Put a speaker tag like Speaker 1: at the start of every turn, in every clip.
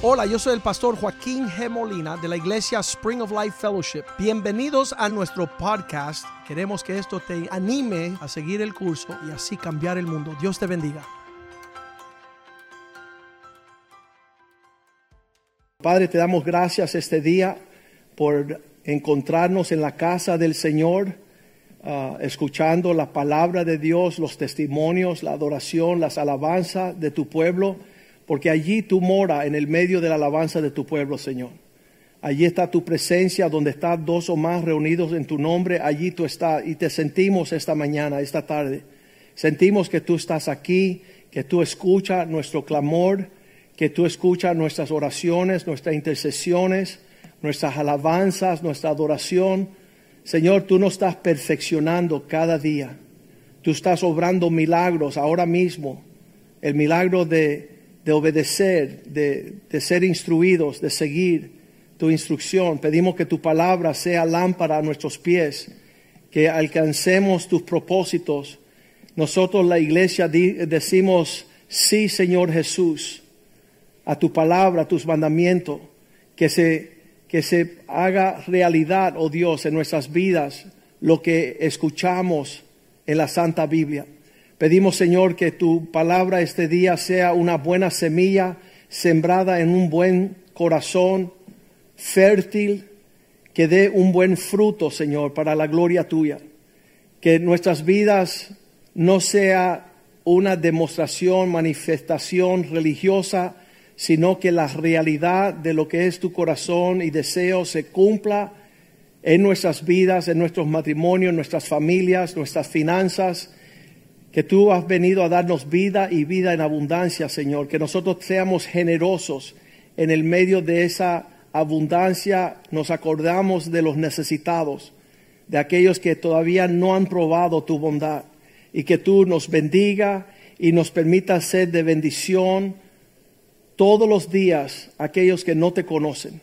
Speaker 1: Hola, yo soy el pastor Joaquín G. Molina de la iglesia Spring of Life Fellowship. Bienvenidos a nuestro podcast. Queremos que esto te anime a seguir el curso y así cambiar el mundo. Dios te bendiga. Padre, te damos gracias este día por encontrarnos en la casa del Señor, uh, escuchando la palabra de Dios, los testimonios, la adoración, las alabanzas de tu pueblo porque allí tú mora en el medio de la alabanza de tu pueblo, Señor. Allí está tu presencia, donde están dos o más reunidos en tu nombre, allí tú estás y te sentimos esta mañana, esta tarde. Sentimos que tú estás aquí, que tú escuchas nuestro clamor, que tú escuchas nuestras oraciones, nuestras intercesiones, nuestras alabanzas, nuestra adoración. Señor, tú nos estás perfeccionando cada día. Tú estás obrando milagros ahora mismo. El milagro de de obedecer, de, ser instruidos, de seguir tu instrucción. Pedimos que tu palabra sea lámpara a nuestros pies, que alcancemos tus propósitos. Nosotros la iglesia decimos, sí Señor Jesús, a tu palabra, a tus mandamientos, que se, que se haga realidad, oh Dios, en nuestras vidas lo que escuchamos en la Santa Biblia. Pedimos, Señor, que tu palabra este día sea una buena semilla sembrada en un buen corazón, fértil, que dé un buen fruto, Señor, para la gloria tuya. Que nuestras vidas no sea una demostración, manifestación religiosa, sino que la realidad de lo que es tu corazón y deseo se cumpla en nuestras vidas, en nuestros matrimonios, nuestras familias, nuestras finanzas, que tú has venido a darnos vida y vida en abundancia, Señor, que nosotros seamos generosos en el medio de esa abundancia, nos acordamos de los necesitados, de aquellos que todavía no han probado tu bondad, y que tú nos bendiga y nos permita ser de bendición todos los días aquellos que no te conocen,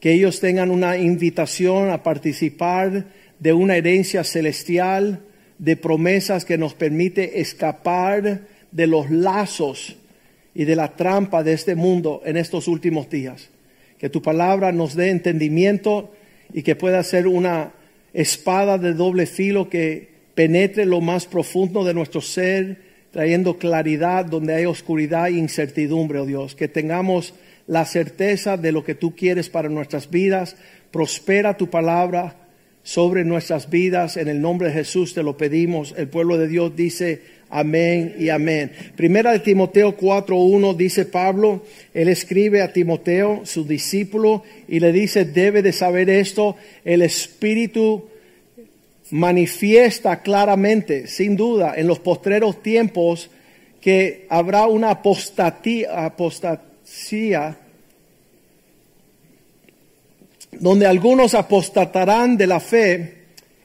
Speaker 1: que ellos tengan una invitación a participar de una herencia celestial, de promesas que nos permite escapar de los lazos y de la trampa de este mundo en estos últimos días. Que tu palabra nos dé entendimiento y que pueda ser una espada de doble filo que penetre lo más profundo de nuestro ser, trayendo claridad donde hay oscuridad e incertidumbre, oh Dios. Que tengamos la certeza de lo que tú quieres para nuestras vidas. Prospera tu palabra sobre nuestras vidas. En el nombre de Jesús te lo pedimos. El pueblo de Dios dice amén y amén. Primera de Timoteo 4.1 dice Pablo, él escribe a Timoteo, su discípulo, y le dice, debe de saber esto, el Espíritu manifiesta claramente, sin duda, en los postreros tiempos, que habrá una apostatía, apostasía donde algunos apostatarán de la fe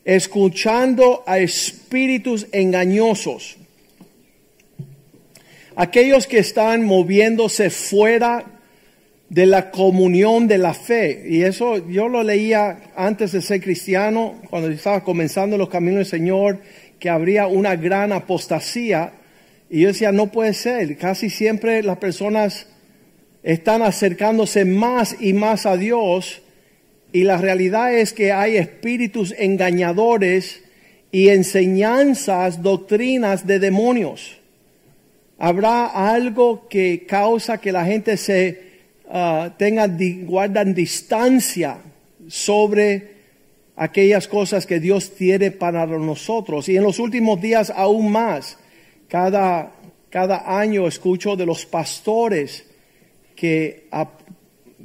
Speaker 1: escuchando a espíritus engañosos. Aquellos que están moviéndose fuera de la comunión de la fe. Y eso yo lo leía antes de ser cristiano, cuando estaba comenzando los caminos del Señor, que habría una gran apostasía. Y yo decía, no puede ser. Casi siempre las personas están acercándose más y más a Dios y la realidad es que hay espíritus engañadores y enseñanzas, doctrinas de demonios. Habrá algo que causa que la gente se uh, tenga, guardan distancia sobre aquellas cosas que Dios tiene para nosotros. Y en los últimos días aún más, cada, cada año escucho de los pastores que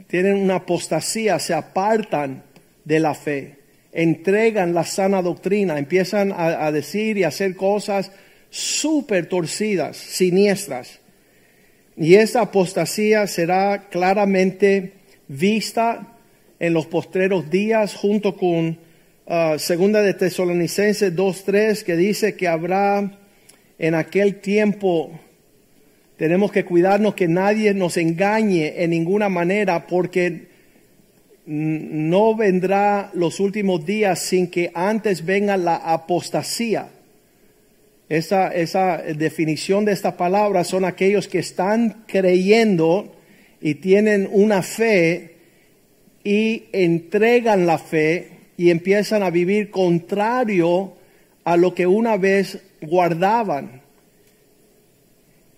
Speaker 1: tienen una apostasía, se apartan de la fe, entregan la sana doctrina, empiezan a, decir y hacer cosas súper torcidas, siniestras. Y esa apostasía será claramente vista en los postreros días junto con uh, Segunda de Tesalonicenses 2.3 que dice que habrá en aquel tiempo tenemos que cuidarnos que nadie nos engañe en ninguna manera porque no vendrá los últimos días sin que antes venga la apostasía. Esa, esa definición de esta palabra son aquellos que están creyendo y tienen una fe y entregan la fe y empiezan a vivir contrario a lo que una vez guardaban.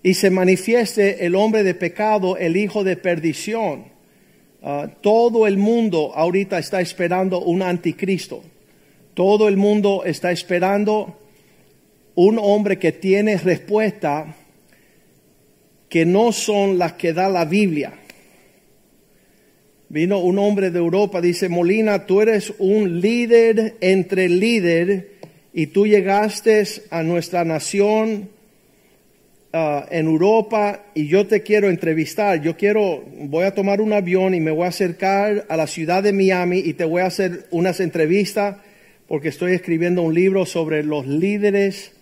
Speaker 1: Y se manifieste el hombre de pecado, el hijo de perdición. Ah, todo el mundo ahorita está esperando un anticristo. Todo el mundo está esperando un hombre que tiene respuesta que no son las que da la Biblia. Vino un hombre de Europa, dice, Molina, tú eres un líder entre líderes y tú llegaste a nuestra nación ah, en Europa y yo te quiero entrevistar. Yo quiero, voy a tomar un avión y me voy a acercar a la ciudad de Miami y te voy a hacer unas entrevistas porque estoy escribiendo un libro sobre los líderes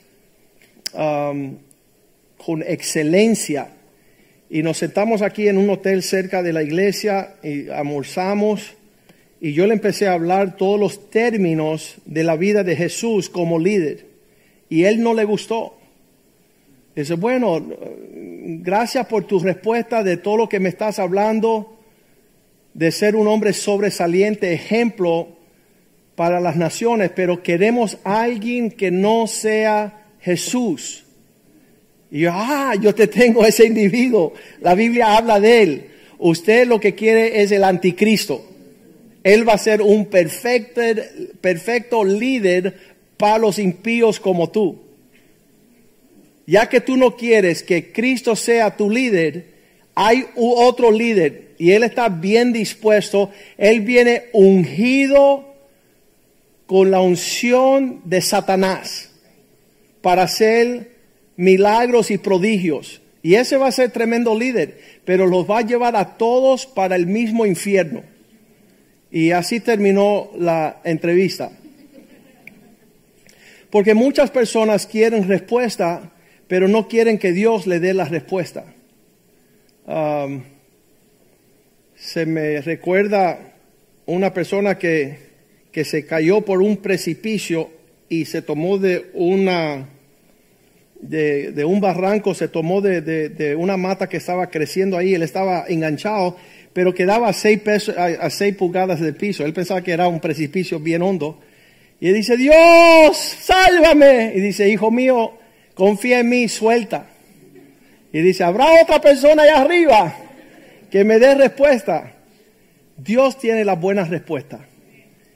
Speaker 1: con excelencia. Y nos sentamos aquí en un hotel cerca de la iglesia y almorzamos. Y yo le empecé a hablar todos los términos de la vida de Jesús como líder. Y él no le gustó. Dice, bueno, gracias por tu respuesta de todo lo que me estás hablando, de ser un hombre sobresaliente, ejemplo para las naciones, pero queremos a alguien que no sea Jesús. Y yo, ah, yo te tengo ese individuo. La Biblia habla de él. Usted lo que quiere es el anticristo. Él va a ser un perfecto, perfecto líder para los impíos como tú. Ya que tú no quieres que Cristo sea tu líder, hay otro líder y él está bien dispuesto. Él viene ungido con la unción de Satanás para hacer milagros y prodigios. Y ese va a ser tremendo líder, pero los va a llevar a todos para el mismo infierno. Y así terminó la entrevista. Porque muchas personas quieren respuesta, pero no quieren que Dios le dé la respuesta. Se me recuerda una persona que que se cayó por un precipicio y se tomó de una de, un barranco, se tomó de, una mata que estaba creciendo ahí, él estaba enganchado, pero quedaba a seis, a, seis pulgadas del piso. Él pensaba que era un precipicio bien hondo. Y él dice, Dios, sálvame. Y dice, hijo mío, confía en mí, suelta. Y dice, habrá otra persona allá arriba que me dé respuesta. Dios tiene las buenas respuestas.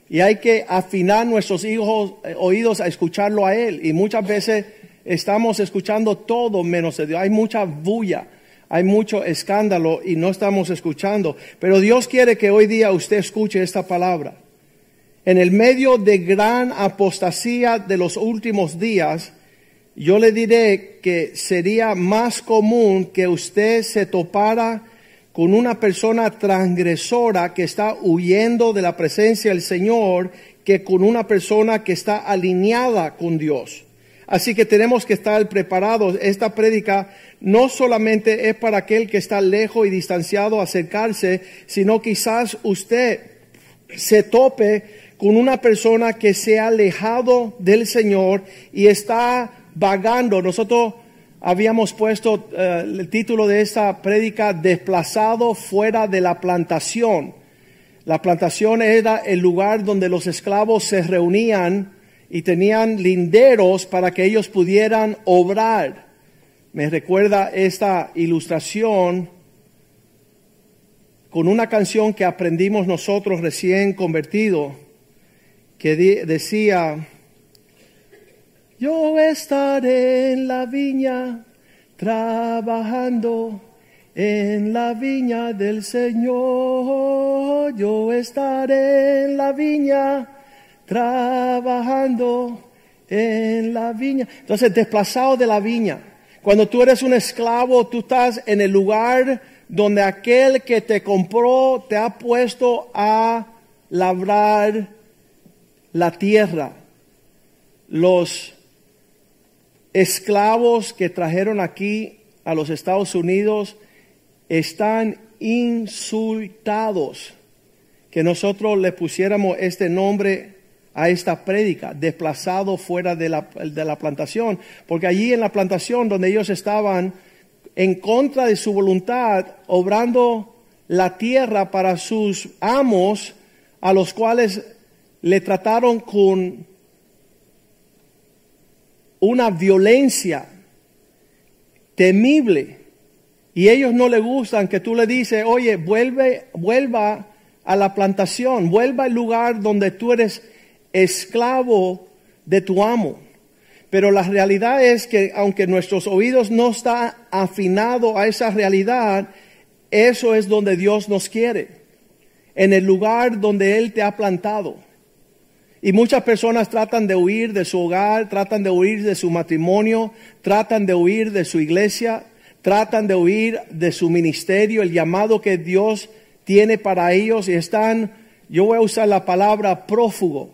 Speaker 1: Y hay que afinar nuestros hijos, eh, oídos a escucharlo a Él. Y muchas veces estamos escuchando todo menos de Dios. Hay mucha bulla, hay mucho escándalo y no estamos escuchando. Pero Dios quiere que hoy día usted escuche esta palabra. En el medio de gran apostasía de los últimos días, yo le diré que sería más común que usted se topara con una persona transgresora que está huyendo de la presencia del Señor que con una persona que está alineada con Dios. Así que tenemos que estar preparados. Esta prédica no solamente es para aquel que está lejos y distanciado acercarse, sino quizás usted se tope con una persona que se ha alejado del Señor y está vagando. Nosotros habíamos puesto eh, el título de esta prédica, Desplazado fuera de la plantación. La plantación era el lugar donde los esclavos se reunían y tenían linderos para que ellos pudieran obrar. Me recuerda esta ilustración con una canción que aprendimos nosotros recién convertidos, que decía, yo estaré en la viña trabajando en la viña del Señor. Yo estaré en la viña trabajando en la viña. Entonces, desplazado de la viña. Cuando tú eres un esclavo, tú estás en el lugar donde aquel que te compró te ha puesto a labrar la tierra. Los esclavos que trajeron aquí a los Estados Unidos están insultados. Que nosotros le pusiéramos este nombre a esta prédica, desplazado fuera de la, de la plantación, porque allí en la plantación donde ellos estaban en contra de su voluntad, obrando la tierra para sus amos, a los cuales le trataron con una violencia temible. Y ellos no le gustan que tú le dices, oye, vuelve, vuelva a la plantación, vuelva al lugar donde tú eres esclavo de tu amo. Pero la realidad es que aunque nuestros oídos no están afinados a esa realidad, eso es donde Dios nos quiere, en el lugar donde Él te ha plantado. Y muchas personas tratan de huir de su hogar, tratan de huir de su matrimonio, tratan de huir de su iglesia, tratan de huir de su ministerio, el llamado que Dios tiene para ellos y están, yo voy a usar la palabra prófugo,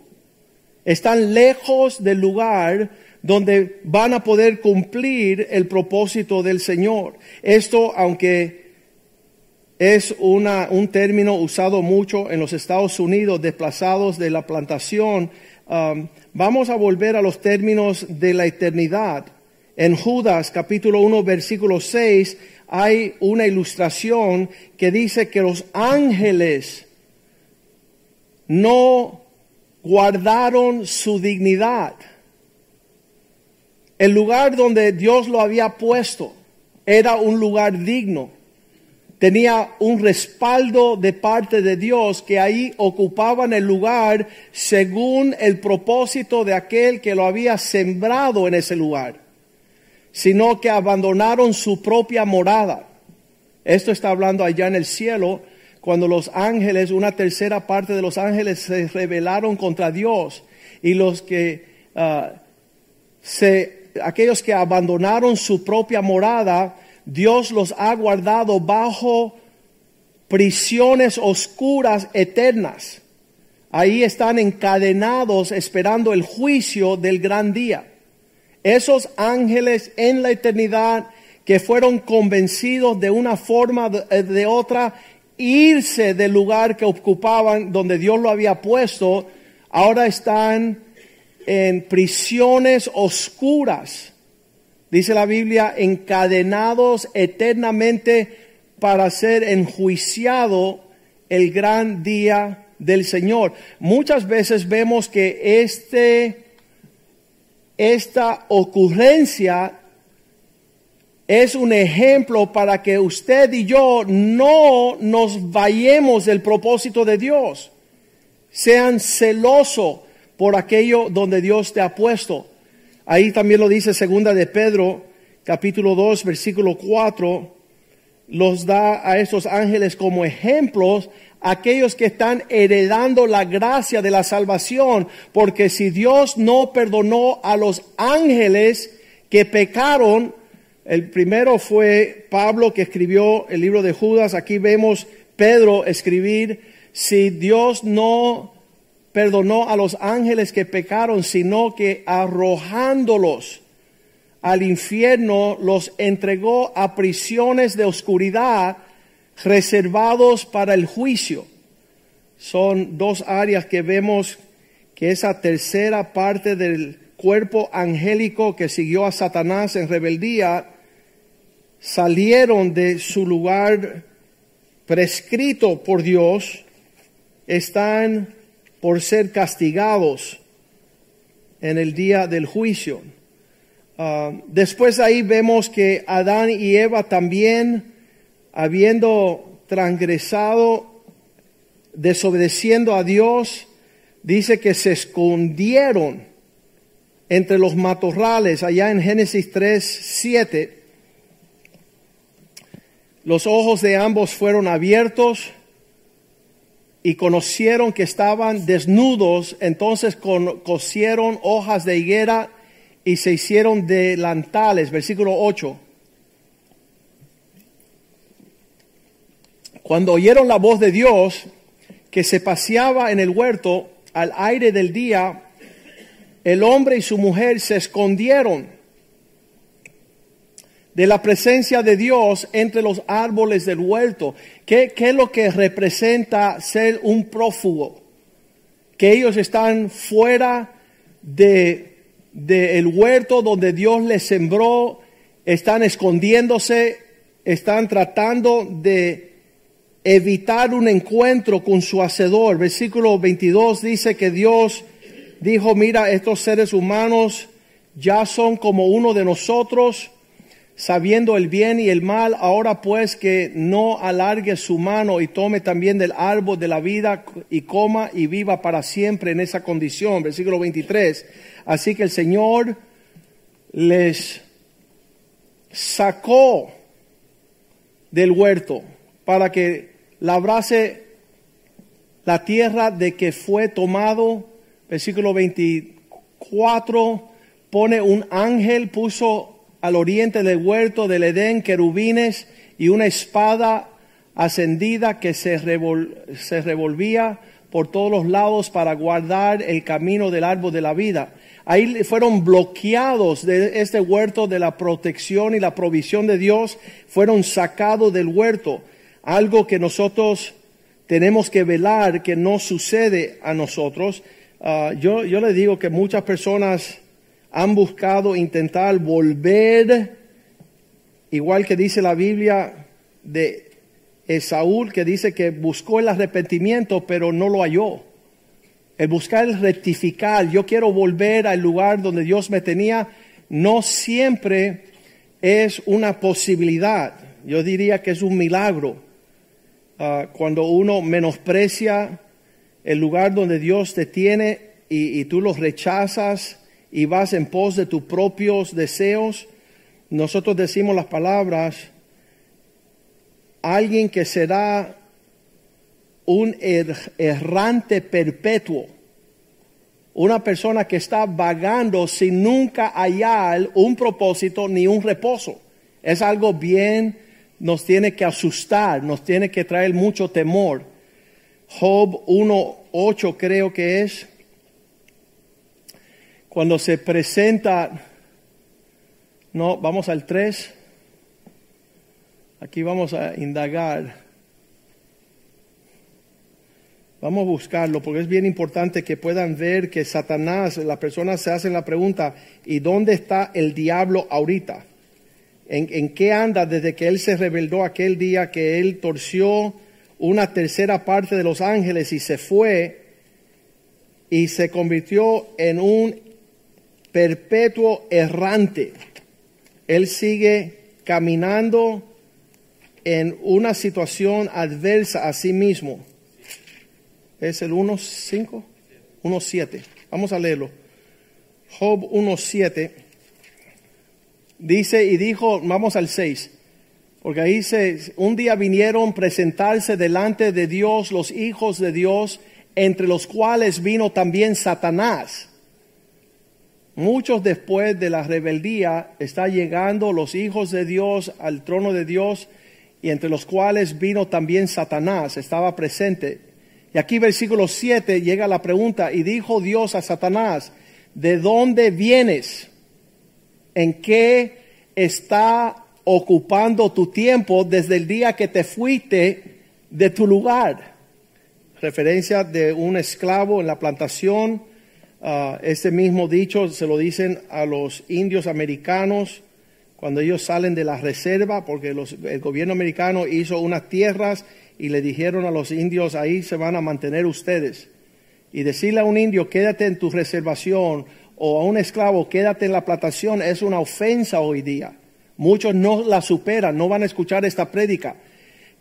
Speaker 1: están lejos del lugar donde van a poder cumplir el propósito del Señor. Esto, aunque es una, un término usado mucho en los Estados Unidos, desplazados de la plantación, um, vamos a volver a los términos de la eternidad. En Judas capítulo 1 versículo 6 hay una ilustración que dice que los ángeles no guardaron su dignidad el lugar donde Dios lo había puesto era un lugar digno. Tenía un respaldo de parte de Dios que ahí ocupaban el lugar según el propósito de aquel que lo había sembrado en ese lugar, sino que abandonaron su propia morada. Esto está hablando allá en el cielo, cuando los ángeles, una tercera parte de los ángeles se rebelaron contra Dios y los que ah, se aquellos que abandonaron su propia morada, Dios los ha guardado bajo prisiones oscuras eternas. Ahí están encadenados esperando el juicio del gran día. Esos ángeles en la eternidad que fueron convencidos de una forma de, de otra irse del lugar que ocupaban donde Dios lo había puesto, ahora están en prisiones oscuras, dice la Biblia, encadenados eternamente para ser enjuiciado el gran día del Señor. Muchas veces vemos que este, esta ocurrencia es un ejemplo para que usted y yo no nos vayamos del propósito de Dios. Sean celosos por aquello donde Dios te ha puesto. Ahí también lo dice segunda de Pedro, capítulo 2, versículo 4, los da a esos ángeles como ejemplos aquellos que están heredando la gracia de la salvación, porque si Dios no perdonó a los ángeles que pecaron, el primero fue Pablo que escribió el libro de Judas, aquí vemos Pedro escribir, si Dios no perdonó a los ángeles que pecaron, sino que arrojándolos al infierno los entregó a prisiones de oscuridad reservados para el juicio. Son dos áreas que vemos que esa tercera parte del cuerpo angélico que siguió a Satanás en rebeldía salieron de su lugar prescrito por Dios, están por ser castigados en el día del juicio. Ah, después ahí vemos que Adán y Eva también, habiendo transgresado, desobedeciendo a Dios, dice que se escondieron entre los matorrales, allá en Génesis 3, 7. Los ojos de ambos fueron abiertos y conocieron que estaban desnudos, entonces cosieron hojas de higuera y se hicieron delantales. Versículo 8. Cuando oyeron la voz de Dios que se paseaba en el huerto al aire del día, el hombre y su mujer se escondieron de la presencia de Dios entre los árboles del huerto. ¿Qué, es lo que representa ser un prófugo? Que ellos están fuera de, el huerto donde Dios les sembró, están escondiéndose, están tratando de evitar un encuentro con su hacedor. Versículo 22 dice que Dios dijo, mira, estos seres humanos ya son como uno de nosotros, sabiendo el bien y el mal, ahora pues que no alargue su mano y tome también del árbol de la vida y coma y viva para siempre en esa condición. Versículo 23. Así que el Señor les sacó del huerto para que labrase la tierra de que fue tomado. Versículo 24 pone un ángel, puso al oriente del huerto del Edén querubines y una espada ascendida que se, se revolvía por todos los lados para guardar el camino del árbol de la vida. Ahí fueron bloqueados de este huerto de la protección y la provisión de Dios, fueron sacados del huerto, algo que nosotros tenemos que velar que no sucede a nosotros. Ah, yo, yo le digo que muchas personas han buscado intentar volver, igual que dice la Biblia de Esaúl, que dice que buscó el arrepentimiento, pero no lo halló. El buscar el rectificar, yo quiero volver al lugar donde Dios me tenía, no siempre es una posibilidad. Yo diría que es un milagro. Ah, cuando uno menosprecia el lugar donde Dios te tiene y, tú lo rechazas, y vas en pos de tus propios deseos, nosotros decimos las palabras, alguien que será un er-, errante perpetuo, una persona que está vagando sin nunca hallar un propósito ni un reposo. Es algo bien, nos tiene que asustar, nos tiene que traer mucho temor. Job 1.8 creo que es cuando se presenta, no, vamos al 3, aquí vamos a indagar, vamos a buscarlo porque es bien importante que puedan ver que Satanás, la persona se hace la pregunta, ¿y dónde está el diablo ahorita? ¿En, ¿En, qué anda desde que él se rebeló aquel día que él torció una tercera parte de los ángeles y se fue y se convirtió en un perpetuo errante. Él sigue caminando en una situación adversa a sí mismo. Es el 1.5, 1.7. Vamos a leerlo. Job 1.7 dice y dijo, vamos al 6, porque ahí dice, un día vinieron presentarse delante de Dios los hijos de Dios, entre los cuales vino también Satanás Muchos después de la rebeldía está llegando los hijos de Dios al trono de Dios y entre los cuales vino también Satanás, estaba presente. Y aquí versículo 7 llega la pregunta y dijo Dios a Satanás, ¿de dónde vienes? ¿En qué está ocupando tu tiempo desde el día que te fuiste de tu lugar? Referencia de un esclavo en la plantación Este mismo dicho se lo dicen a los indios americanos cuando ellos salen de la reserva, porque el gobierno americano hizo unas tierras y le dijeron a los indios, ahí se van a mantener ustedes. Y decirle a un indio, quédate en tu reservación, o a un esclavo, quédate en la plantación, es una ofensa hoy día. Muchos no la superan, no van a escuchar esta prédica.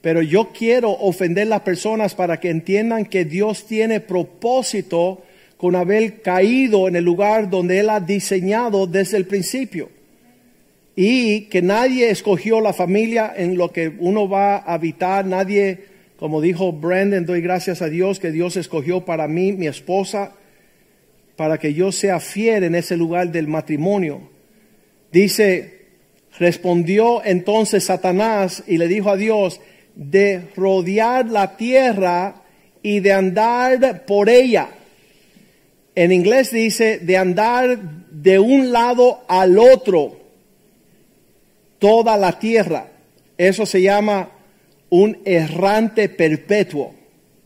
Speaker 1: Pero yo quiero ofender a las personas para que entiendan que Dios tiene propósito con haber caído en el lugar donde Él ha diseñado desde el principio. Y que nadie escogió la familia en lo que uno va a habitar, nadie, como dijo Brandon, doy gracias a Dios que Dios escogió para mí, mi esposa, para que yo sea fiel en ese lugar del matrimonio. Dice, respondió entonces Satanás y le dijo a Dios, de rodear la tierra y de andar por ella en inglés dice de andar de un lado al otro toda la tierra. Eso se llama un errante perpetuo,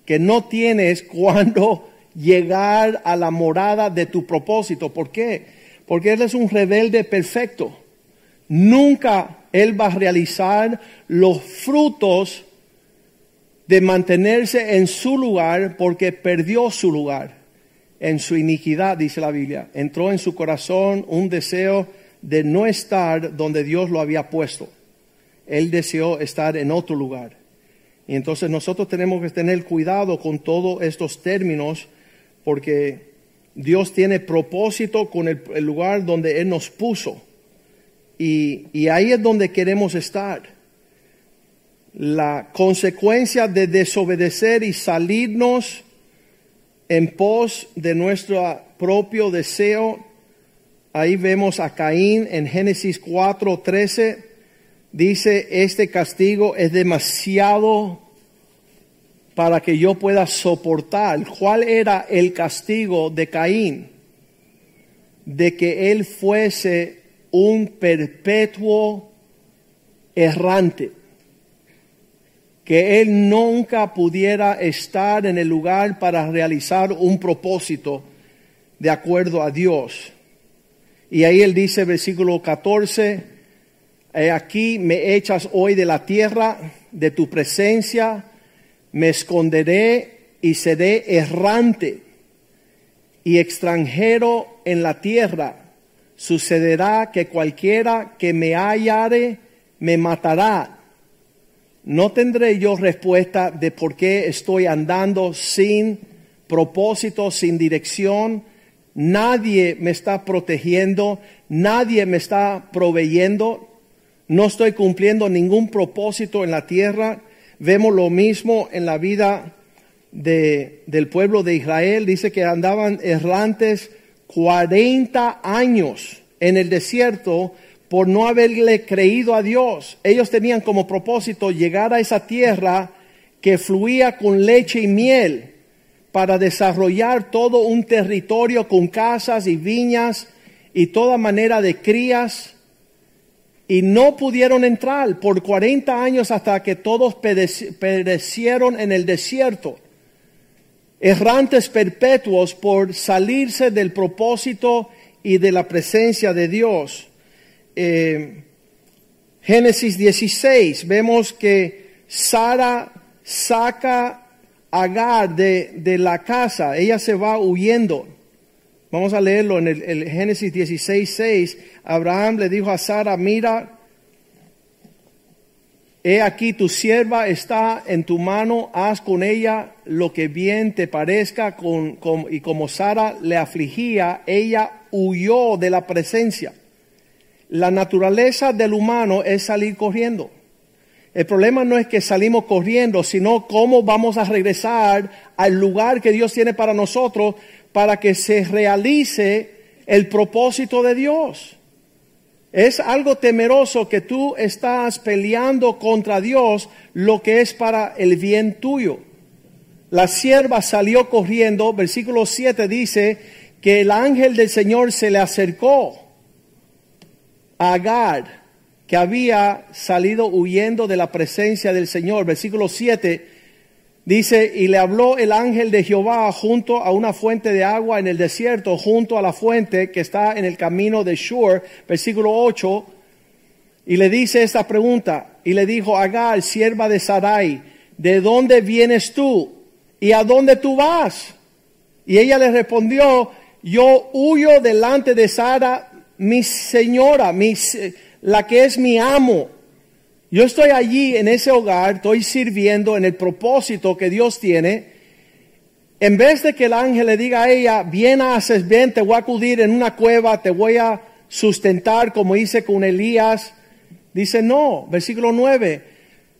Speaker 1: que no tienes cuando llegar a la morada de tu propósito. ¿Por qué? Porque Él es un rebelde perfecto. Nunca Él va a realizar los frutos de mantenerse en su lugar porque perdió su lugar en su iniquidad, dice la Biblia. Entró en su corazón un deseo de no estar donde Dios lo había puesto. Él deseó estar en otro lugar. Y entonces nosotros tenemos que tener cuidado con todos estos términos porque Dios tiene propósito con el, lugar donde Él nos puso. Y, y ahí es donde queremos estar. La consecuencia de desobedecer y salirnos en pos de nuestro propio deseo. Ahí vemos a Caín en Génesis 4:13. Dice, este castigo es demasiado para que yo pueda soportar. ¿Cuál era el castigo de Caín? De que él fuese un perpetuo errante que él nunca pudiera estar en el lugar para realizar un propósito de acuerdo a Dios. Y ahí él dice, versículo 14, aquí me echas hoy de la tierra, de tu presencia, me esconderé y seré errante y extranjero en la tierra. Sucederá que cualquiera que me hallare me matará no tendré yo respuesta de por qué estoy andando sin propósito, sin dirección. Nadie me está protegiendo, nadie me está proveyendo. No estoy cumpliendo ningún propósito en la tierra. Vemos lo mismo en la vida de, del pueblo de Israel. Dice que andaban errantes 40 años en el desierto por no haberle creído a Dios. Ellos tenían como propósito llegar a esa tierra que fluía con leche y miel para desarrollar todo un territorio con casas y viñas y toda manera de crías. Y no pudieron entrar por 40 años hasta que todos perecieron en el desierto. Errantes perpetuos por salirse del propósito y de la presencia de Dios. Eh, Génesis 16, vemos que Sara saca a Agar de, la casa, ella se va huyendo. Vamos a leerlo en el, el Génesis 16, 6. Abraham le dijo a Sara, mira, he aquí tu sierva está en tu mano, haz con ella lo que bien te parezca. Con, y como Sara le afligía, ella huyó de la presencia. La naturaleza del humano es salir corriendo. El problema no es que salimos corriendo, sino cómo vamos a regresar al lugar que Dios tiene para nosotros para que se realice el propósito de Dios. Es algo temeroso que tú estás peleando contra Dios lo que es para el bien tuyo. La sierva salió corriendo, versículo 7 dice que el ángel del Señor se le acercó Agar, que había salido huyendo de la presencia del Señor. Versículo 7 dice, y le habló el ángel de Jehová junto a una fuente de agua en el desierto, junto a la fuente que está en el camino de Shur. Versículo 8, y le dice esta pregunta, y le dijo, Agar, sierva de Sarai, ¿de dónde vienes tú? ¿Y a dónde tú vas? Y ella le respondió, yo huyo delante de Sara mi señora, mi, la que es mi amo. Yo estoy allí en ese hogar, estoy sirviendo en el propósito que Dios tiene. En vez de que el ángel le diga a ella, bien haces, bien, te voy a acudir en una cueva, te voy a sustentar como hice con Elías. Dice, no, versículo 9,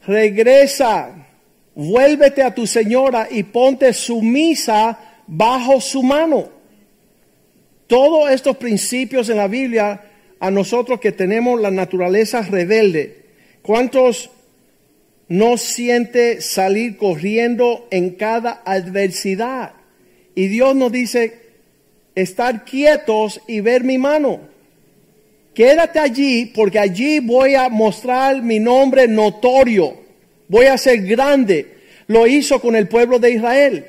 Speaker 1: regresa, vuélvete a tu señora y ponte sumisa bajo su mano. Todos estos principios en la Biblia, a nosotros que tenemos la naturaleza rebelde, ¿cuántos no siente salir corriendo en cada adversidad? Y Dios nos dice, estar quietos y ver mi mano. Quédate allí porque allí voy a mostrar mi nombre notorio. Voy a ser grande. Lo hizo con el pueblo de Israel.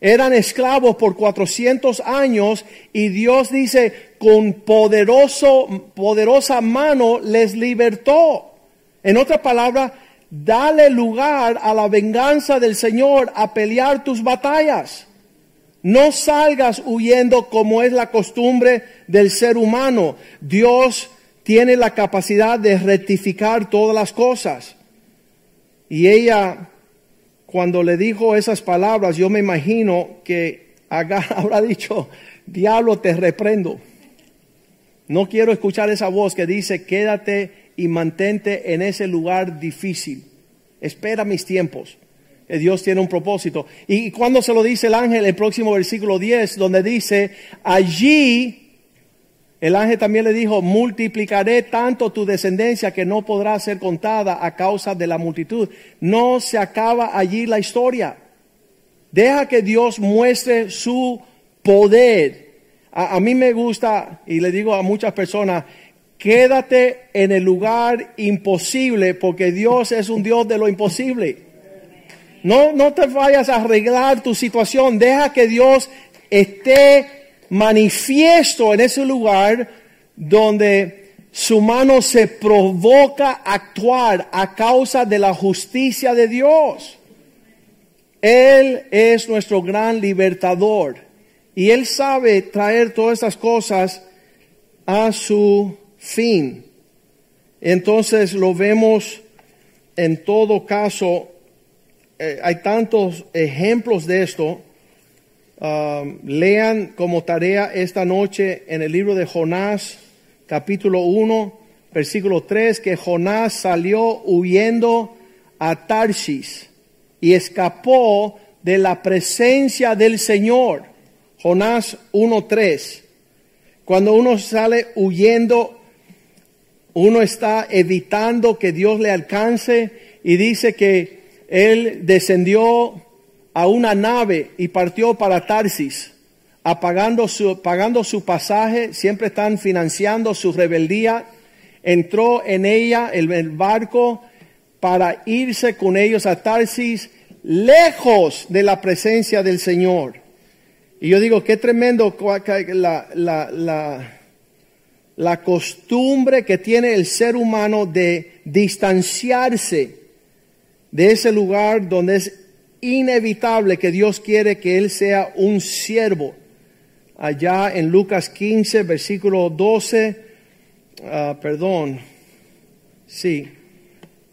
Speaker 1: Eran esclavos por 400 años y Dios dice, con poderoso, poderosa mano les libertó. En otra palabra, dale lugar a la venganza del Señor a pelear tus batallas. No salgas huyendo como es la costumbre del ser humano. Dios tiene la capacidad de rectificar todas las cosas. Y ella, cuando le dijo esas palabras, yo me imagino que habrá dicho, diablo te reprendo. No quiero escuchar esa voz que dice, quédate y mantente en ese lugar difícil. Espera mis tiempos. Dios tiene un propósito. Y cuando se lo dice el ángel, el próximo versículo 10, donde dice, allí, el ángel también le dijo, multiplicaré tanto tu descendencia que no podrá ser contada a causa de la multitud. No se acaba allí la historia. Deja que Dios muestre su poder. A, mí me gusta, y le digo a muchas personas, quédate en el lugar imposible porque Dios es un Dios de lo imposible. No, no te vayas a arreglar tu situación. Deja que Dios esté manifiesto en ese lugar donde su mano se provoca a actuar a causa de la justicia de Dios. Él es nuestro gran libertador y Él sabe traer todas estas cosas a su fin. Entonces lo vemos en todo caso eh, hay tantos ejemplos de esto. Um, lean como tarea esta noche en el libro de Jonás, capítulo 1, versículo 3, que Jonás salió huyendo a Tarsis y escapó de la presencia del Señor. Jonás 1.3. Cuando uno sale huyendo, uno está evitando que Dios le alcance y dice que él descendió a una nave y partió para Tarsis, apagando su, pagando su pasaje, siempre están financiando su rebeldía. Entró en ella el, el barco para irse con ellos a Tarsis, lejos de la presencia del Señor. Y yo digo, qué tremendo la, la, la, la costumbre que tiene el ser humano de distanciarse de ese lugar donde es inevitable que Dios quiere que Él sea un siervo. Allá en Lucas 15, versículo 12, ah, perdón, sí,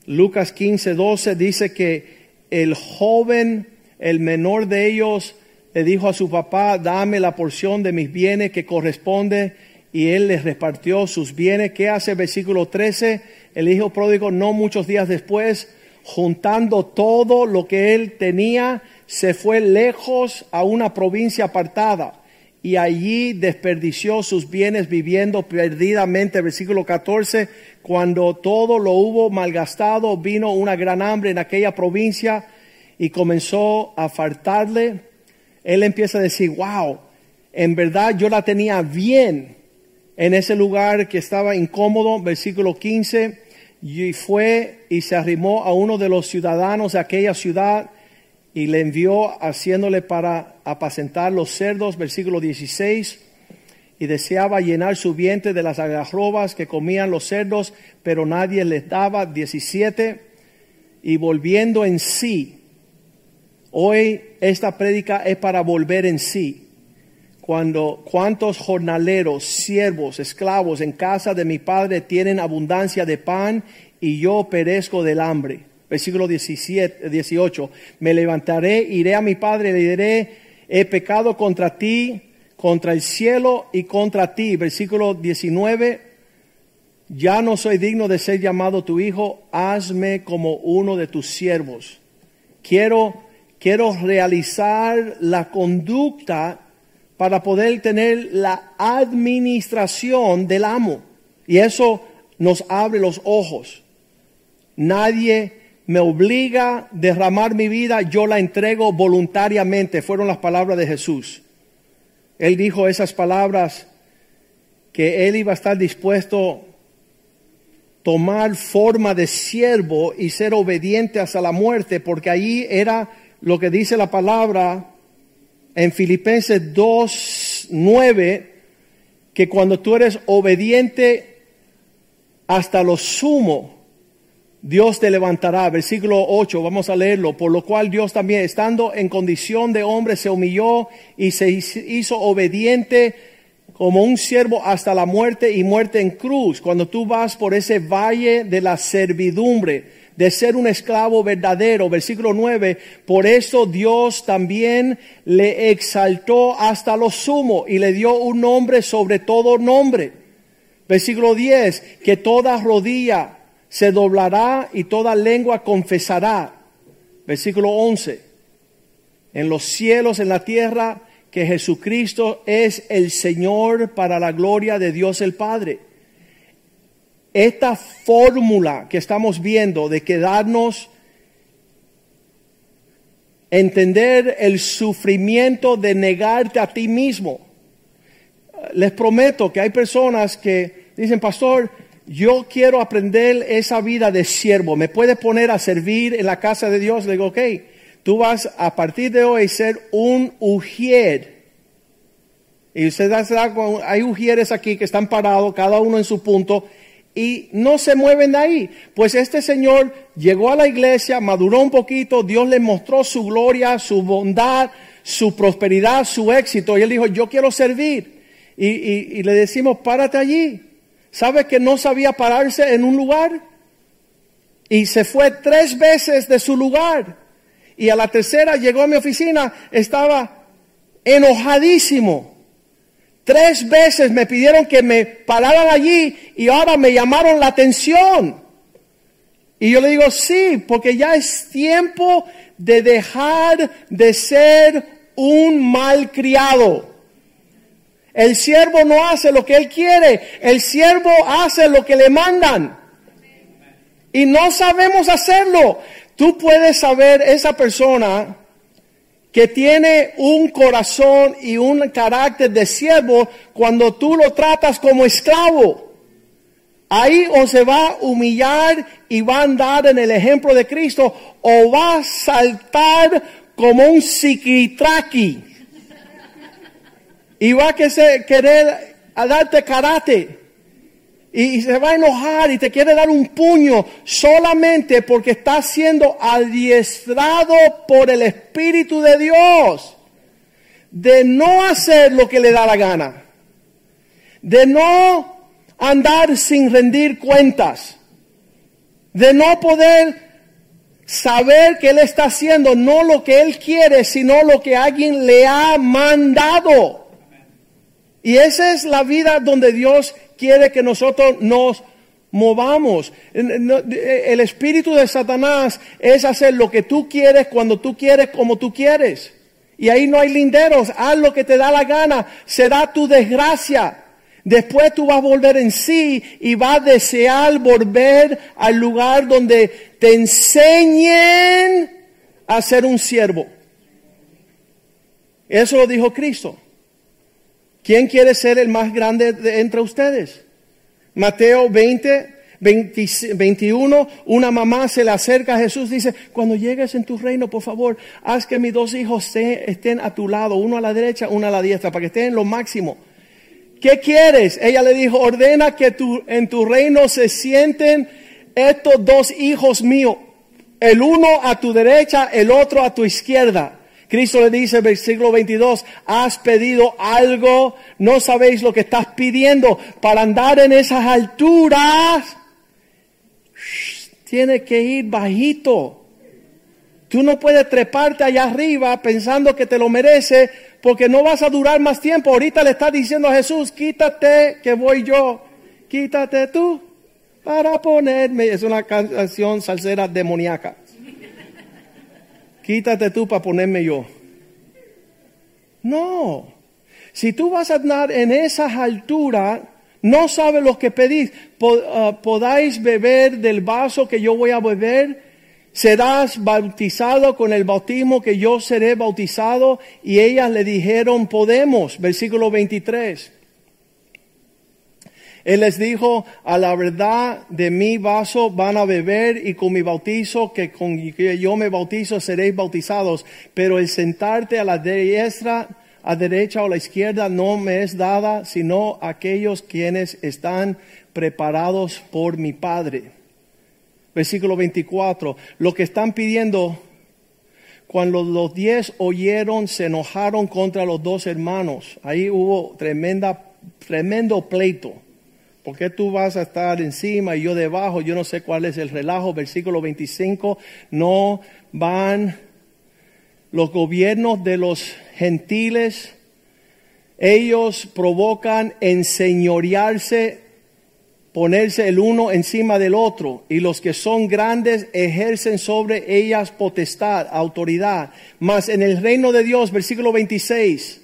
Speaker 1: Lucas 15, 12 dice que el joven, el menor de ellos, le dijo a su papá, dame la porción de mis bienes que corresponde, y él les repartió sus bienes. ¿Qué hace versículo 13? El hijo pródigo, no muchos días después, juntando todo lo que él tenía, se fue lejos a una provincia apartada y allí desperdició sus bienes viviendo perdidamente. Versículo 14, cuando todo lo hubo malgastado, vino una gran hambre en aquella provincia y comenzó a faltarle. Él empieza a decir, wow, en verdad yo la tenía bien en ese lugar que estaba incómodo. Versículo 15 y fue y se arrimó a uno de los ciudadanos de aquella ciudad y le envió haciéndole para apacentar los cerdos, versículo 16, y deseaba llenar su vientre de las agarrobas que comían los cerdos, pero nadie les daba, 17, y volviendo en sí. Hoy esta prédica es para volver en sí cuando cuántos jornaleros, siervos, esclavos en casa de mi padre tienen abundancia de pan y yo perezco del hambre. Versículo 17, 18. Me levantaré, iré a mi padre, le diré, he pecado contra ti, contra el cielo y contra ti. Versículo 19. Ya no soy digno de ser llamado tu hijo, hazme como uno de tus siervos. Quiero, quiero realizar la conducta para poder tener la administración del amo. Y eso nos abre los ojos. Nadie me obliga a derramar mi vida, yo la entrego voluntariamente. Fueron las palabras de Jesús. Él dijo esas palabras que él iba a estar dispuesto a tomar forma de siervo y ser obediente hasta la muerte, porque ahí era lo que dice la palabra en Filipenses 2, 9, que cuando tú eres obediente hasta lo sumo, Dios te levantará. Versículo 8, vamos a leerlo. Por lo cual Dios también, estando en condición de hombre, se humilló y se hizo obediente como un siervo hasta la muerte y muerte en cruz. Cuando tú vas por ese valle de la servidumbre, de ser un esclavo verdadero. Versículo 9, por eso Dios también le exaltó hasta lo sumo y le dio un nombre sobre todo nombre. Versículo 10, que toda rodilla se doblará y toda lengua confesará. Versículo 11, en los cielos, en la tierra, que Jesucristo es el Señor para la gloria de Dios el Padre esta fórmula que estamos viendo de quedarnos, entender el sufrimiento de negarte a ti mismo. Les prometo que hay personas que dicen, pastor, yo quiero aprender esa vida de siervo, me puedes poner a servir en la casa de Dios. Le digo, ok, tú vas a partir de hoy ser un ujier. Y usted hay ujieres aquí que están parados, cada uno en su punto, y no se mueven de ahí. Pues este señor llegó a la iglesia, maduró un poquito, Dios le mostró su gloria, su bondad, su prosperidad, su éxito. Y él dijo, yo quiero servir. Y, le decimos, párate allí. ¿Sabe que no sabía pararse en un lugar? Y se fue tres veces de su lugar. Y a la tercera llegó a mi oficina, estaba enojadísimo Tres veces me pidieron que me pararan allí y ahora me llamaron la atención. Y yo le digo, sí, porque ya es tiempo de dejar de ser un malcriado. El siervo no hace lo que él quiere, el siervo hace lo que le mandan. Y no sabemos hacerlo. Tú puedes saber esa persona que tiene un corazón y un carácter de siervo cuando tú lo tratas como esclavo. Ahí o se va a humillar y va a andar en el ejemplo de Cristo o va a saltar como un psiquitraqui y va a querer a darte karate y se va a enojar y te quiere dar un puño solamente porque está siendo adiestrado por el Espíritu de Dios de no hacer lo que le da la gana, de no andar sin rendir cuentas, de no poder saber que Él está haciendo no lo que Él quiere, sino lo que alguien le ha mandado. Y esa es la vida donde Dios quiere que nosotros nos movamos. El espíritu de Satanás es hacer lo que tú quieres cuando tú quieres como tú quieres. Y ahí no hay linderos. Haz lo que te da la gana. Será tu desgracia. Después tú vas a volver en sí y vas a desear volver al lugar donde te enseñen a ser un siervo. Eso lo dijo Cristo. ¿Quién quiere ser el más grande de entre ustedes? Mateo 20, 21, una mamá se le acerca a Jesús, dice, cuando llegues en tu reino, por favor, haz que mis dos hijos estén a tu lado, uno a la derecha, uno a la diestra, para que estén en lo máximo. ¿Qué quieres? Ella le dijo, ordena que tu, en tu reino se sienten estos dos hijos míos, el uno a tu derecha, el otro a tu izquierda. Cristo le dice, versículo 22, has pedido algo, no sabéis lo que estás pidiendo para andar en esas alturas. Tiene que ir bajito. Tú no puedes treparte allá arriba pensando que te lo merece porque no vas a durar más tiempo. Ahorita le está diciendo a Jesús, quítate que voy yo. Quítate tú para ponerme. Es una canción salsera demoníaca quítate tú para ponerme yo. No. Si tú vas a andar en esas alturas, no sabes lo que pedís. Ah, podáis beber del vaso que yo voy a beber. Serás bautizado con el bautismo que yo seré bautizado. Y ellas le dijeron, podemos. Versículo 23. Él les dijo, a la verdad de mi vaso van a beber y con mi bautizo, que con que yo me bautizo, seréis bautizados. Pero el sentarte a la diestra, a derecha o a la izquierda no me es dada, sino aquellos quienes están preparados por mi Padre. Versículo 24. Lo que están pidiendo, cuando los diez oyeron, se enojaron contra los dos hermanos. Ahí hubo tremenda, tremendo pleito. ¿Por qué tú vas a estar encima y yo debajo? Yo no sé cuál es el relajo. Versículo 25. No van los gobiernos de los gentiles. Ellos provocan enseñorearse ponerse el uno encima del otro, y los que son grandes ejercen sobre ellas potestad, autoridad. Mas en el reino de Dios, versículo 26,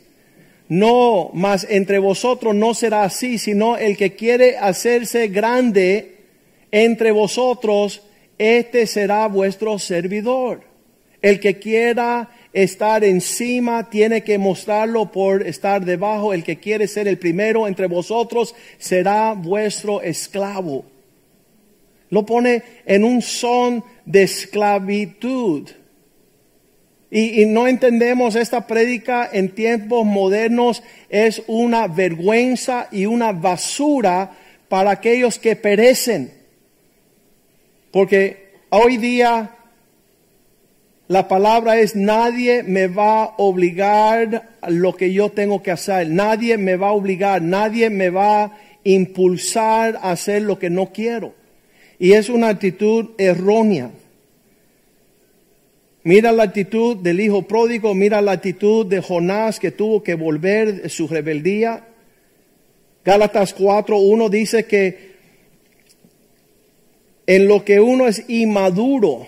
Speaker 1: no, mas entre vosotros no será así, sino el que quiere hacerse grande entre vosotros, este será vuestro servidor. El que quiera estar encima tiene que mostrarlo por estar debajo. El que quiere ser el primero entre vosotros será vuestro esclavo. Lo pone en un son de esclavitud. Y, no entendemos esta prédica en tiempos modernos es una vergüenza y una basura para aquellos que perecen. Porque hoy día la palabra es nadie me va a obligar a lo que yo tengo que hacer. Nadie me va a obligar, nadie me va a impulsar a hacer lo que no quiero. Y es una actitud errónea. Mira la actitud del hijo pródigo, mira la actitud de Jonás que tuvo que volver su rebeldía. Gálatas 4.1 dice que en lo que uno es inmaduro,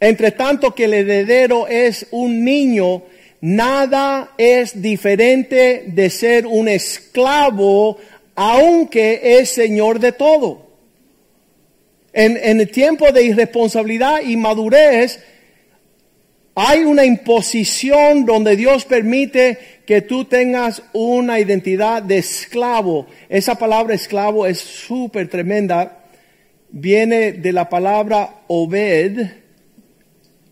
Speaker 1: entre tanto que el heredero es un niño, nada es diferente de ser un esclavo, aunque es señor de todo. En, el tiempo de irresponsabilidad y madurez, hay una imposición donde Dios permite que tú tengas una identidad de esclavo. Esa palabra esclavo es súper tremenda. Viene de la palabra obed,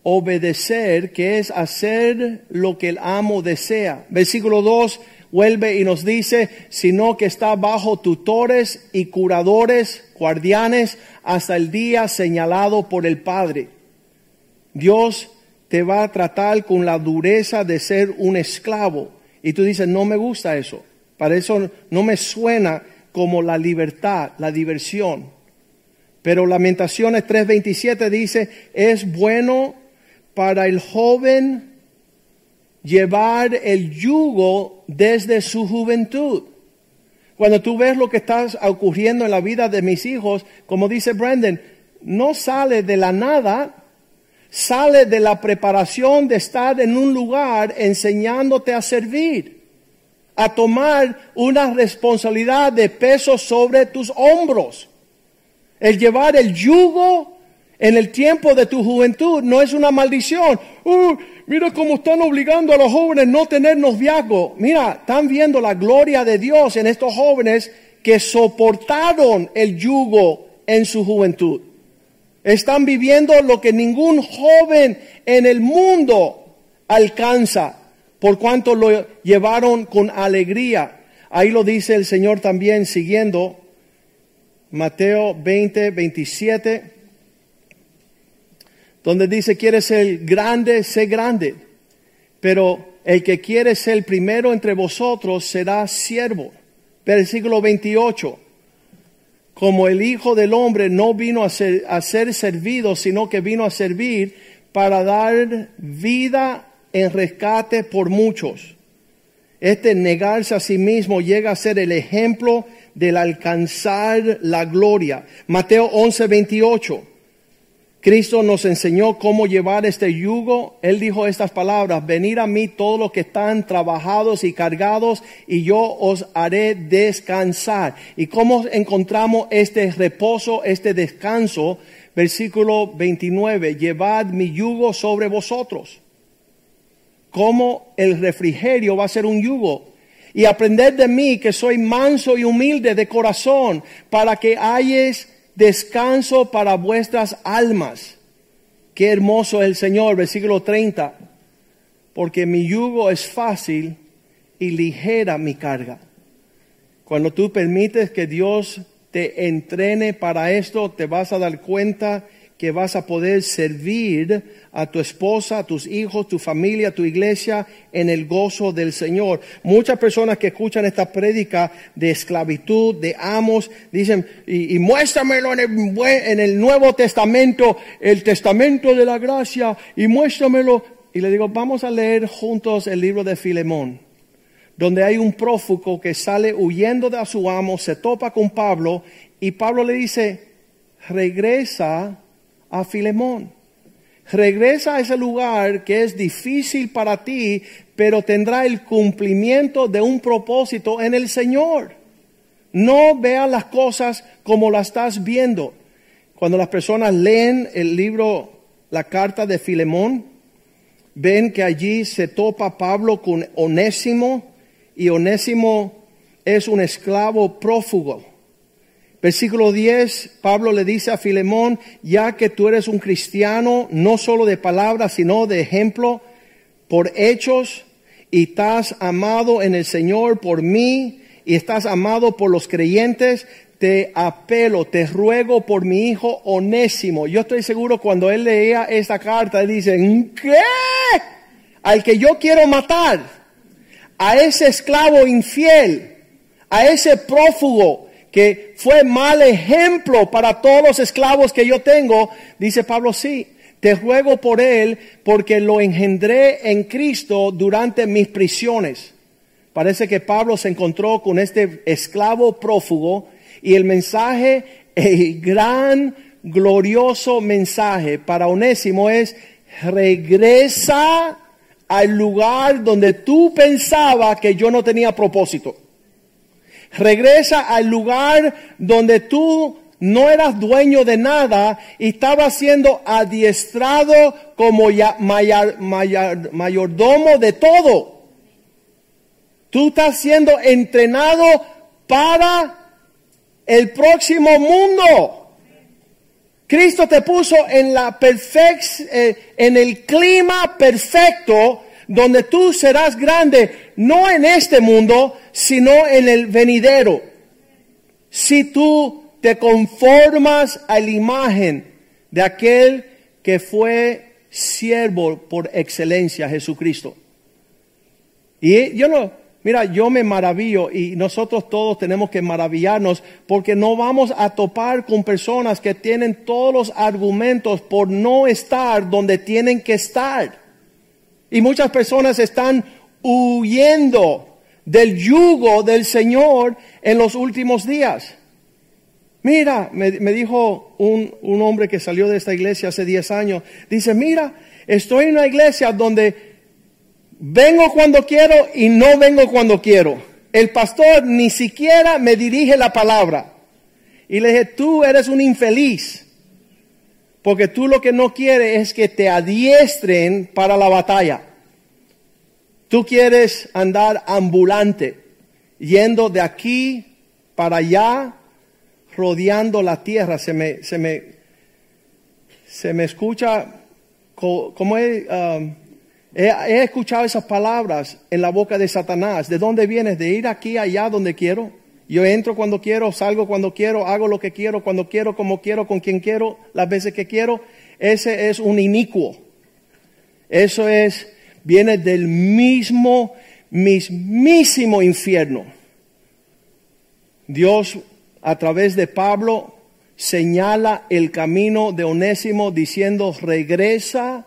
Speaker 1: obedecer, que es hacer lo que el amo desea. Versículo 2 vuelve y nos dice, sino que está bajo tutores y curadores, guardianes, hasta el día señalado por el Padre. Dios te va a tratar con la dureza de ser un esclavo. Y tú dices, no me gusta eso. Para eso no me suena como la libertad, la diversión. Pero Lamentaciones 3:27 dice, es bueno para el joven llevar el yugo desde su juventud. Cuando tú ves lo que está ocurriendo en la vida de mis hijos, como dice Brandon, no sale de la nada, sale de la preparación de estar en un lugar enseñándote a servir, a tomar una responsabilidad de peso sobre tus hombros. El llevar el yugo en el tiempo de tu juventud no es una maldición. Uh, mira cómo están obligando a los jóvenes no tener noviazgo. Mira, están viendo la gloria de Dios en estos jóvenes que soportaron el yugo en su juventud. Están viviendo lo que ningún joven en el mundo alcanza, por cuanto lo llevaron con alegría. Ahí lo dice el Señor también siguiendo Mateo 20, 27 donde dice, quiere ser grande, sé grande, pero el que quiere ser el primero entre vosotros será siervo. Versículo 28. Como el Hijo del Hombre no vino a ser, a ser servido, sino que vino a servir para dar vida en rescate por muchos. Este negarse a sí mismo llega a ser el ejemplo del alcanzar la gloria. Mateo 11, 28. Cristo nos enseñó cómo llevar este yugo. Él dijo estas palabras, venid a mí todos los que están trabajados y cargados y yo os haré descansar. ¿Y cómo encontramos este reposo, este descanso? Versículo 29, llevad mi yugo sobre vosotros. ¿Cómo el refrigerio va a ser un yugo? Y aprended de mí que soy manso y humilde de corazón para que hayes descanso para vuestras almas. Qué hermoso es el Señor, versículo 30, porque mi yugo es fácil y ligera mi carga. Cuando tú permites que Dios te entrene para esto, te vas a dar cuenta que vas a poder servir a tu esposa, a tus hijos, tu familia, tu iglesia en el gozo del Señor. Muchas personas que escuchan esta prédica de esclavitud, de amos, dicen, y, muéstramelo en el, Nuevo Testamento, el Testamento de la Gracia, y muéstramelo. Y le digo, vamos a leer juntos el libro de Filemón donde hay un prófugo que sale huyendo de su amo, se topa con Pablo y Pablo le dice, regresa a Filemón. Regresa a ese lugar que es difícil para ti, pero tendrá el cumplimiento de un propósito en el Señor. No veas las cosas como las estás viendo. Cuando las personas leen el libro, la carta de Filemón, ven que allí se topa Pablo con Onésimo y Onésimo es un esclavo prófugo. Versículo 10, Pablo le dice a Filemón, ya que tú eres un cristiano, no solo de palabras, sino de ejemplo, por hechos, y estás amado en el Señor por mí, y estás amado por los creyentes, te apelo, te ruego por mi hijo onésimo. Yo estoy seguro cuando él leía esta carta, él dice, ¿qué? Al que yo quiero matar, a ese esclavo infiel, a ese prófugo, fue mal ejemplo para todos los esclavos que yo tengo, dice Pablo, sí, te ruego por él porque lo engendré en Cristo durante mis prisiones. Parece que Pablo se encontró con este esclavo prófugo y el mensaje, el gran, glorioso mensaje para Onésimo es, regresa al lugar donde tú pensabas que yo no tenía propósito. Regresa al lugar donde tú no eras dueño de nada y estabas siendo adiestrado como mayordomo de todo. Tú estás siendo entrenado para el próximo mundo. Cristo te puso en la perfect, eh, en el clima perfecto donde tú serás grande, no en este mundo, sino en el venidero. Si tú te conformas a la imagen de aquel que fue siervo por excelencia, Jesucristo. Y yo no, mira, yo me maravillo y nosotros todos tenemos que maravillarnos porque no vamos a topar con personas que tienen todos los argumentos por no estar donde tienen que estar. Y muchas personas están huyendo del yugo del Señor en los últimos días. Mira, me, dijo un, un, hombre que salió de esta iglesia hace 10 años, dice, mira, estoy en una iglesia donde vengo cuando quiero y no vengo cuando quiero. El pastor ni siquiera me dirige la palabra. Y le dije, tú eres un infeliz. Porque tú lo que no quieres es que te adiestren para la batalla. Tú quieres andar ambulante, yendo de aquí para allá, rodeando la tierra. Se me, se me, se me escucha como um, he, he, escuchado esas palabras en la boca de Satanás. ¿De dónde vienes? De ir aquí, allá, donde quiero. Yo entro cuando quiero, salgo cuando quiero, hago lo que quiero, cuando quiero, como quiero, con quien quiero, las veces que quiero. Ese es un inicuo. Eso es viene del mismo, mismísimo infierno. Dios a través de Pablo señala el camino de Onésimo diciendo, regresa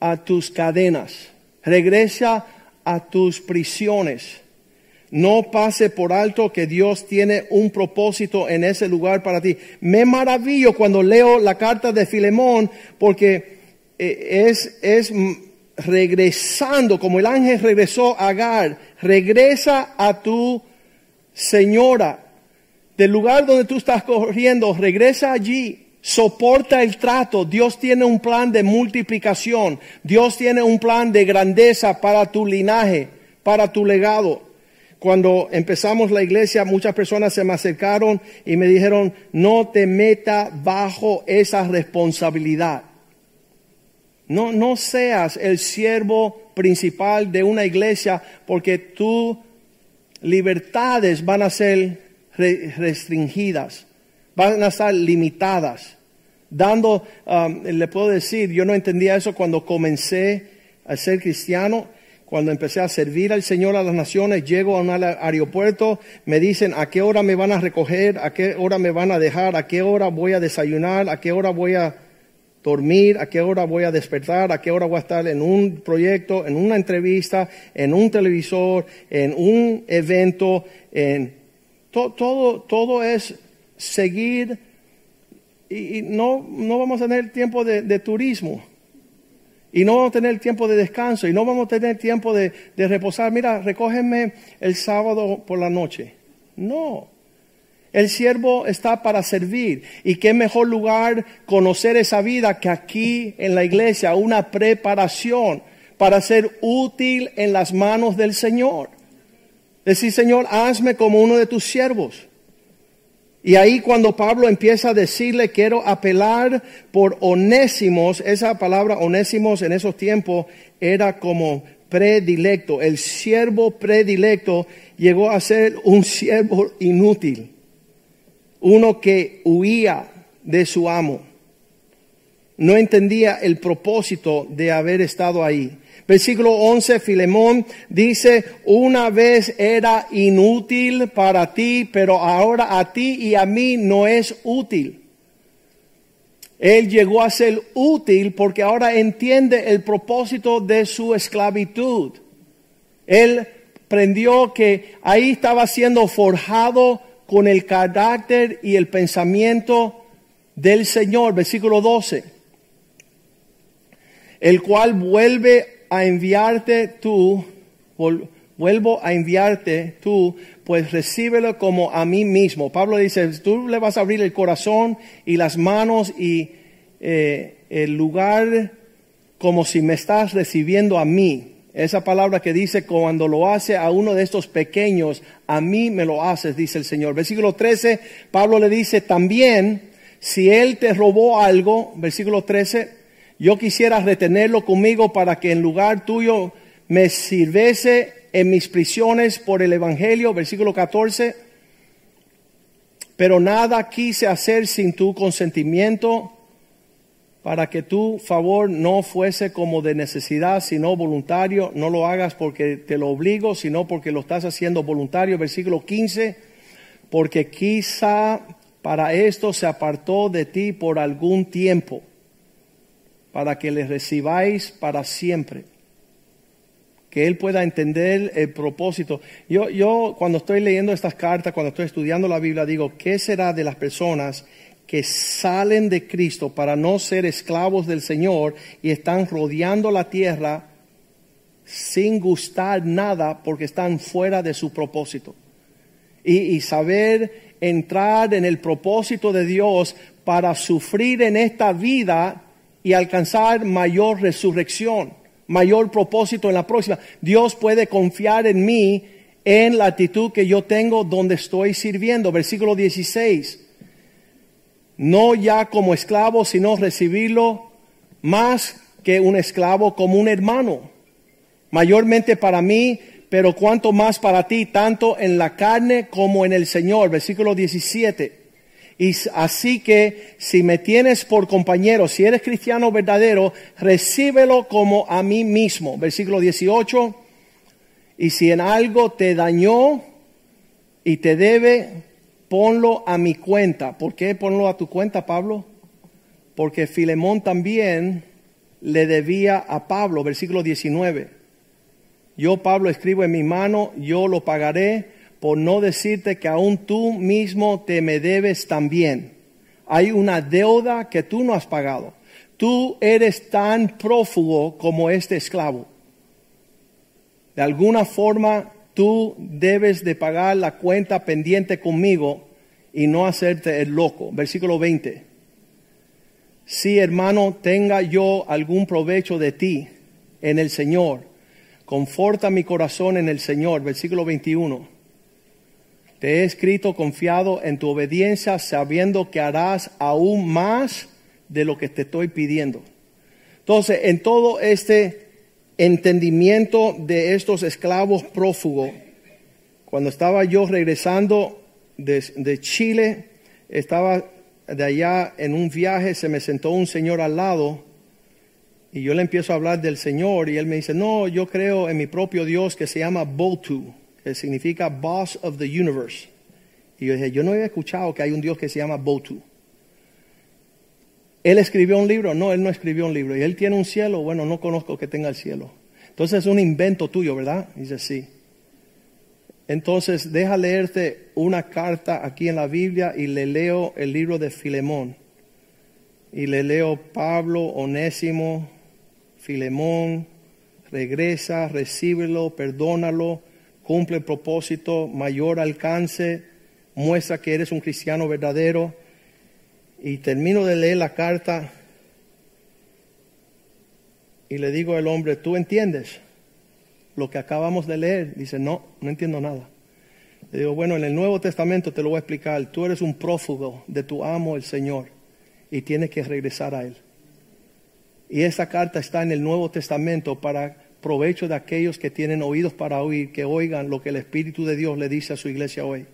Speaker 1: a tus cadenas, regresa a tus prisiones. No pase por alto que Dios tiene un propósito en ese lugar para ti. Me maravillo cuando leo la carta de Filemón porque eh, es, es regresando, como el ángel regresó a Agar, regresa a tu señora, del lugar donde tú estás corriendo, regresa allí, soporta el trato. Dios tiene un plan de multiplicación, Dios tiene un plan de grandeza para tu linaje, para tu legado. Cuando empezamos la iglesia, muchas personas se me acercaron y me dijeron, no te meta bajo esa responsabilidad. No, no seas el siervo principal de una iglesia porque tus libertades van a ser restringidas, van a estar limitadas. dando, um, le puedo decir, yo no entendía eso cuando comencé a ser cristiano, cuando empecé a servir al Señor a las naciones, llego a un aeropuerto, me dicen a qué hora me van a recoger, a qué hora me van a dejar, a qué hora voy a desayunar, a qué hora voy a dormir, a qué hora voy a despertar, a qué hora voy a estar en un proyecto, en una entrevista, en un televisor, en un evento, en todo, todo es seguir y, no, no vamos a tener tiempo de, turismo. Y no vamos a tener tiempo de descanso y no vamos a tener tiempo de, de reposar. Mira, recógeme el sábado por la noche. No. El siervo está para servir. Y qué mejor lugar conocer esa vida que aquí en la iglesia, una preparación para ser útil en las manos del Señor. Decir, Señor, hazme como uno de tus siervos. Y ahí cuando Pablo empieza a decirle, quiero apelar por onésimos, esa palabra onésimos en esos tiempos era como predilecto. El siervo predilecto llegó a ser un siervo inútil, uno que huía de su amo. No entendía el propósito de haber estado ahí. Versículo 11, Filemón dice, una vez era inútil para ti, pero ahora a ti y a mí no es útil. Él llegó a ser útil porque ahora entiende el propósito de su esclavitud. Él prendió que ahí estaba siendo forjado con el carácter y el pensamiento del Señor. Versículo 12. El cual vuelve a enviarte tú, vuelvo a enviarte tú, pues recíbelo como a mí mismo. Pablo dice, tú le vas a abrir el corazón y las manos y eh, el lugar como si me estás recibiendo a mí. Esa palabra que dice, cuando lo hace a uno de estos pequeños, a mí me lo haces, dice el Señor. Versículo 13, Pablo le dice, también, si él te robó algo, versículo 13, yo quisiera retenerlo conmigo para que en lugar tuyo me sirviese en mis prisiones por el Evangelio, versículo 14. Pero nada quise hacer sin tu consentimiento para que tu favor no fuese como de necesidad, sino voluntario. No lo hagas porque te lo obligo, sino porque lo estás haciendo voluntario. Versículo 15. Porque quizá para esto se apartó de ti por algún tiempo para que le recibáis para siempre. Que Él pueda entender el propósito. Yo, yo cuando estoy leyendo estas cartas, cuando estoy estudiando la Biblia, digo, ¿qué será de las personas que salen de Cristo para no ser esclavos del Señor y están rodeando la tierra sin gustar nada porque están fuera de su propósito? Y, y saber entrar en el propósito de Dios para sufrir en esta vida y alcanzar mayor resurrección, mayor propósito en la próxima. Dios puede confiar en mí en la actitud que yo tengo donde estoy sirviendo. Versículo 16. No ya como esclavo, sino recibirlo más que un esclavo como un hermano. Mayormente para mí, pero cuanto más para ti, tanto en la carne como en el Señor. Versículo 17. Y así que si me tienes por compañero, si eres cristiano verdadero, recíbelo como a mí mismo. Versículo 18. Y si en algo te dañó y te debe, ponlo a mi cuenta. ¿Por qué ponlo a tu cuenta, Pablo? Porque Filemón también le debía a Pablo. Versículo 19. Yo, Pablo, escribo en mi mano, yo lo pagaré por no decirte que aún tú mismo te me debes también. Hay una deuda que tú no has pagado. Tú eres tan prófugo como este esclavo. De alguna forma tú debes de pagar la cuenta pendiente conmigo y no hacerte el loco. Versículo 20. Si hermano tenga yo algún provecho de ti en el Señor, conforta mi corazón en el Señor. Versículo 21 he escrito confiado en tu obediencia, sabiendo que harás aún más de lo que te estoy pidiendo. Entonces, en todo este entendimiento de estos esclavos prófugos, cuando estaba yo regresando de, Chile, estaba de allá en un viaje se me sentó un señor al lado y yo le empiezo a hablar del Señor y él me dice, no, yo creo en mi propio Dios que se llama Botu, que significa Boss of the Universe. Y yo dije, yo no había escuchado que hay un Dios que se llama Botu. Él escribió un libro, no, él no escribió un libro. Y él tiene un cielo, bueno, no conozco que tenga el cielo. Entonces es un invento tuyo, ¿verdad? dice, sí. Entonces deja leerte una carta aquí en la Biblia y le leo el libro de Filemón. Y le leo Pablo, Onésimo, Filemón, regresa, recíbelo, perdónalo, cumple el propósito, mayor alcance, muestra que eres un cristiano verdadero. Y termino de leer la carta y le digo al hombre, ¿tú entiendes lo que acabamos de leer? Dice, no, no entiendo nada. Le digo, bueno, en el Nuevo Testamento te lo voy a explicar. Tú eres un prófugo de tu amo, el Señor, y tienes que regresar a Él. Y esa carta está en el Nuevo Testamento para provecho de aquellos que tienen oídos para oír, que oigan lo que el Espíritu de Dios le dice a su iglesia hoy.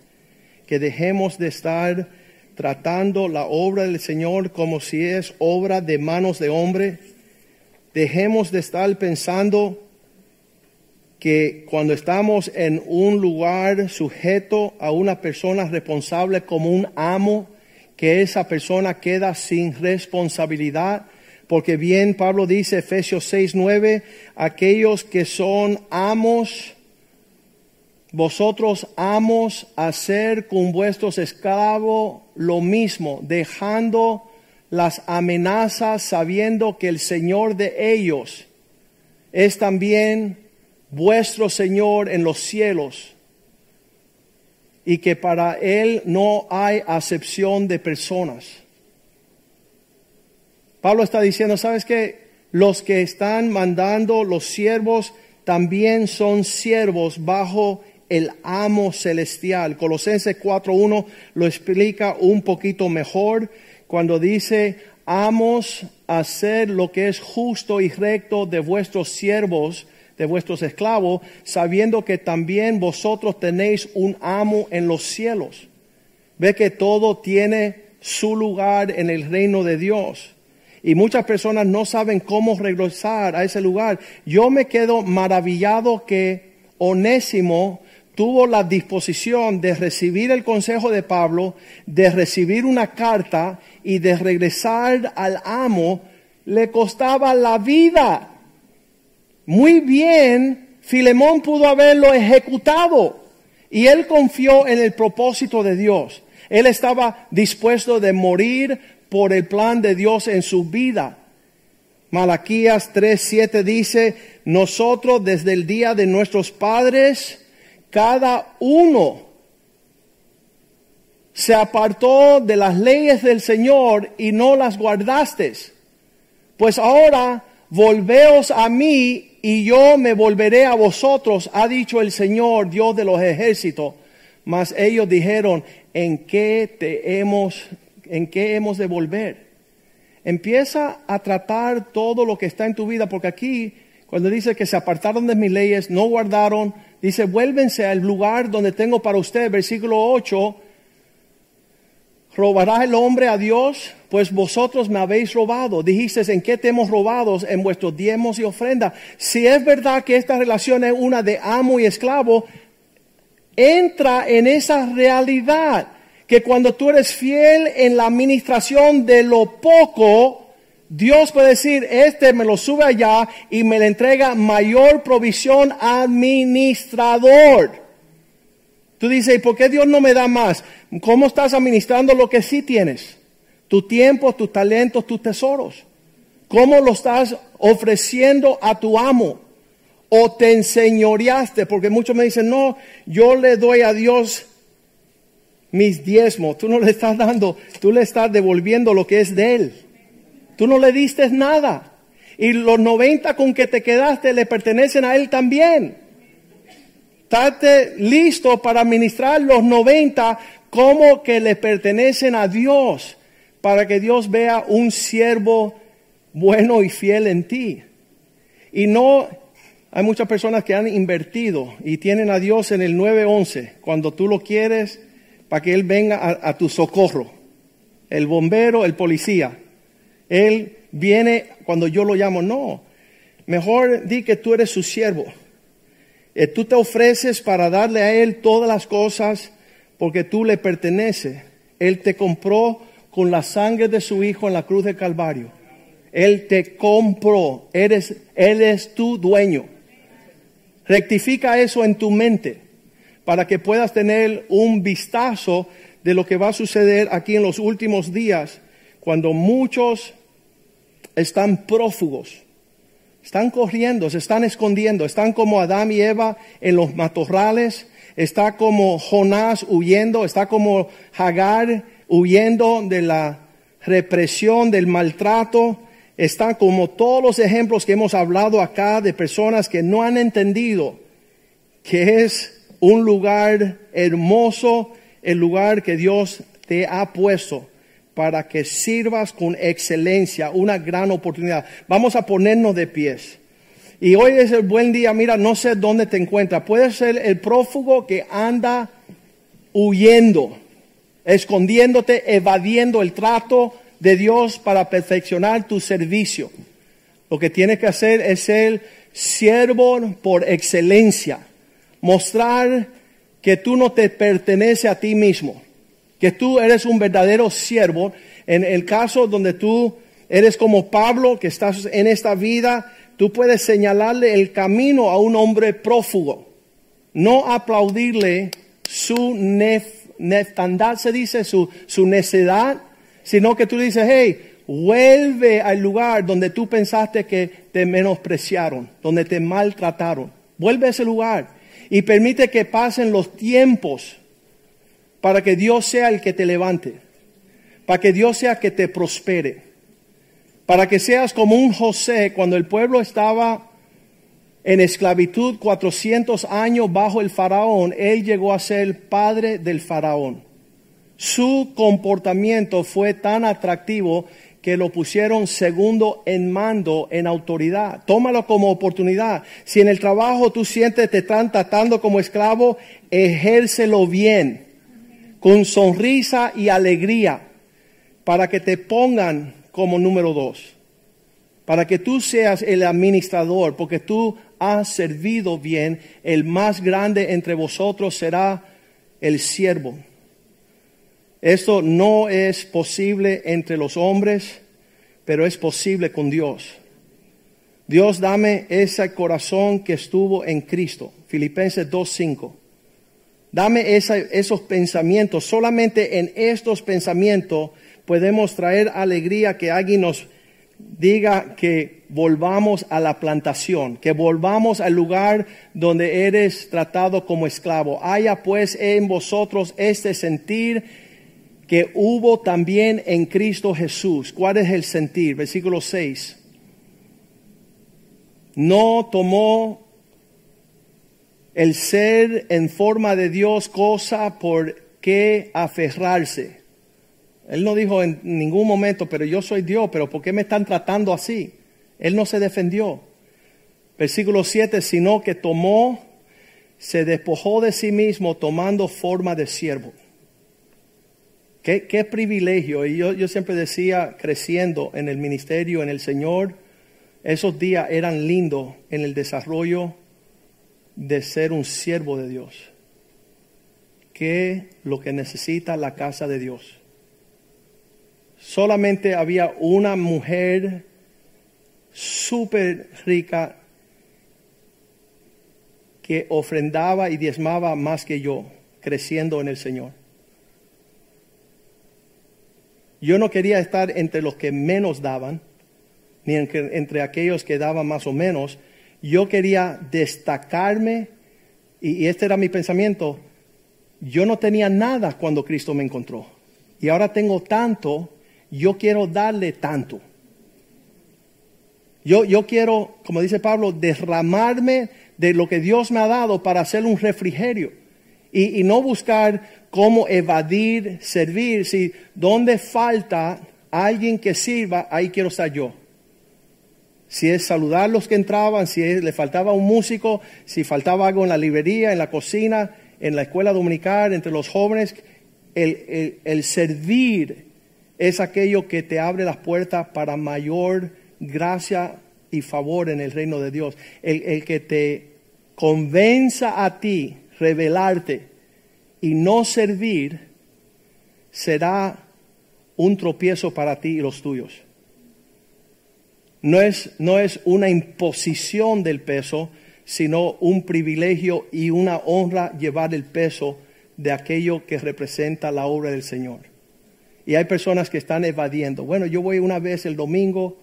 Speaker 1: Que dejemos de estar tratando la obra del Señor como si es obra de manos de hombre. Dejemos de estar pensando que cuando estamos en un lugar sujeto a una persona responsable como un amo, que esa persona queda sin responsabilidad porque bien Pablo dice, Efesios 6, 9, aquellos que son amos, vosotros amos, hacer con vuestros esclavos lo mismo, dejando las amenazas, sabiendo que el Señor de ellos es también vuestro Señor en los cielos y que para Él no hay acepción de personas. Pablo está diciendo, ¿sabes qué? Los que están mandando los siervos también son siervos bajo el amo celestial. Colosenses 4.1 lo explica un poquito mejor cuando dice, amos hacer lo que es justo y recto de vuestros siervos, de vuestros esclavos, sabiendo que también vosotros tenéis un amo en los cielos. Ve que todo tiene su lugar en el reino de Dios y muchas personas no saben cómo regresar a ese lugar. Yo me quedo maravillado que Onésimo tuvo la disposición de recibir el consejo de Pablo, de recibir una carta y de regresar al amo. Le costaba la vida. Muy bien, Filemón pudo haberlo ejecutado y él confió en el propósito de Dios. Él estaba dispuesto de morir por el plan de Dios en su vida. Malaquías 3:7 dice, nosotros desde el día de nuestros padres, cada uno se apartó de las leyes del Señor y no las guardaste. Pues ahora volveos a mí y yo me volveré a vosotros, ha dicho el Señor, Dios de los ejércitos. Mas ellos dijeron, ¿en qué te hemos en qué hemos de volver. Empieza a tratar todo lo que está en tu vida, porque aquí, cuando dice que se apartaron de mis leyes, no guardaron, dice, vuélvense al lugar donde tengo para usted, versículo 8, ¿robará el hombre a Dios? Pues vosotros me habéis robado. Dijiste, ¿en qué te hemos robado? En vuestros diezmos y ofrendas. Si es verdad que esta relación es una de amo y esclavo, entra en esa realidad que cuando tú eres fiel en la administración de lo poco, Dios puede decir, este me lo sube allá y me le entrega mayor provisión administrador. Tú dices, ¿y por qué Dios no me da más? ¿Cómo estás administrando lo que sí tienes? Tu tiempo, tus talentos, tus tesoros. ¿Cómo lo estás ofreciendo a tu amo? ¿O te enseñoreaste? Porque muchos me dicen, no, yo le doy a Dios mis diezmos, tú no le estás dando, tú le estás devolviendo lo que es de él. Tú no le diste nada. Y los 90 con que te quedaste le pertenecen a él también. Estate listo para administrar los 90 como que le pertenecen a Dios, para que Dios vea un siervo bueno y fiel en ti. Y no, hay muchas personas que han invertido y tienen a Dios en el 911. Cuando tú lo quieres, para que Él venga a, tu socorro. el bombero, el policía. Él viene cuando yo lo llamo. No, mejor di que tú eres su siervo. Eh, tú te ofreces para darle a Él todas las cosas porque tú le perteneces. Él te compró con la sangre de su Hijo en la cruz del Calvario. Él te compró. Eres, él es tu dueño. Rectifica eso en tu mente para que puedas tener un vistazo de lo que va a suceder aquí en los últimos días, cuando muchos están prófugos, están corriendo, se están escondiendo, están como Adán y Eva en los matorrales, está como Jonás huyendo, está como Hagar huyendo de la represión, del maltrato, está como todos los ejemplos que hemos hablado acá de personas que no han entendido que es un lugar hermoso, el lugar que Dios te ha puesto para que sirvas con excelencia, una gran oportunidad. Vamos a ponernos de pies. Y hoy es el buen día, mira, no sé dónde te encuentras. Puede ser el prófugo que anda huyendo, escondiéndote, evadiendo el trato de Dios para perfeccionar tu servicio. Lo que tienes que hacer es ser siervo por excelencia mostrar que tú no te pertenece a ti mismo, que tú eres un verdadero siervo. En el caso donde tú eres como Pablo, que estás en esta vida, tú puedes señalarle el camino a un hombre prófugo, no aplaudirle su nef, neftandad, se dice, su, su necedad, sino que tú dices, hey, vuelve al lugar donde tú pensaste que te menospreciaron, donde te maltrataron. Vuelve a ese lugar y permite que pasen los tiempos para que Dios sea el que te levante, para que Dios sea el que te prospere, para que seas como un José cuando el pueblo estaba en esclavitud 400 años bajo el faraón, él llegó a ser padre del faraón. Su comportamiento fue tan atractivo que lo pusieron segundo en mando, en autoridad. Tómalo como oportunidad. Si en el trabajo tú sientes te están tratando como esclavo, ejércelo bien, con sonrisa y alegría, para que te pongan como número dos, para que tú seas el administrador, porque tú has servido bien, el más grande entre vosotros será el siervo. Esto no es posible entre los hombres, pero es posible con Dios. Dios dame ese corazón que estuvo en Cristo. Filipenses 2.5. Dame esos pensamientos. Solamente en estos pensamientos podemos traer alegría que alguien nos diga que volvamos a la plantación, que volvamos al lugar donde eres tratado como esclavo. Haya pues en vosotros este sentir que hubo también en Cristo Jesús. ¿Cuál es el sentir? Versículo 6. No tomó el ser en forma de Dios cosa por qué aferrarse. Él no dijo en ningún momento, pero yo soy Dios, pero ¿por qué me están tratando así? Él no se defendió. Versículo 7, sino que tomó, se despojó de sí mismo tomando forma de siervo Qué, privilegio. Y yo, yo siempre decía, creciendo en el ministerio, en el Señor, esos días eran lindos en el desarrollo de ser un siervo de Dios. ¿Qué lo que necesita la casa de Dios? Solamente había una mujer súper rica que ofrendaba y diezmaba más que yo, creciendo en el Señor. Yo no quería estar entre los que menos daban, ni entre, aquellos que daban más o menos. Yo quería destacarme, y, y este era mi pensamiento, yo no tenía nada cuando Cristo me encontró. Y ahora tengo tanto, yo quiero darle tanto. Yo, yo, quiero, como dice Pablo, derramarme de lo que Dios me ha dado para hacer un refrigerio. Y, no buscar cómo evadir, servir. Si donde falta alguien que sirva, ahí quiero estar yo. Si es saludar los que entraban, si le faltaba un músico, si faltaba algo en la librería, en la cocina, en la escuela dominical, entre los jóvenes, el, el servir es aquello que te abre las puertas para mayor gracia y favor en el reino de Dios. El, el que te convenza a ti revelarte y no servir será un tropiezo para ti y los tuyos. No es, no es una imposición del peso, sino un privilegio y una honra llevar el peso de aquello que representa la obra del Señor. Y hay personas que están evadiendo. Bueno, yo voy una vez el domingo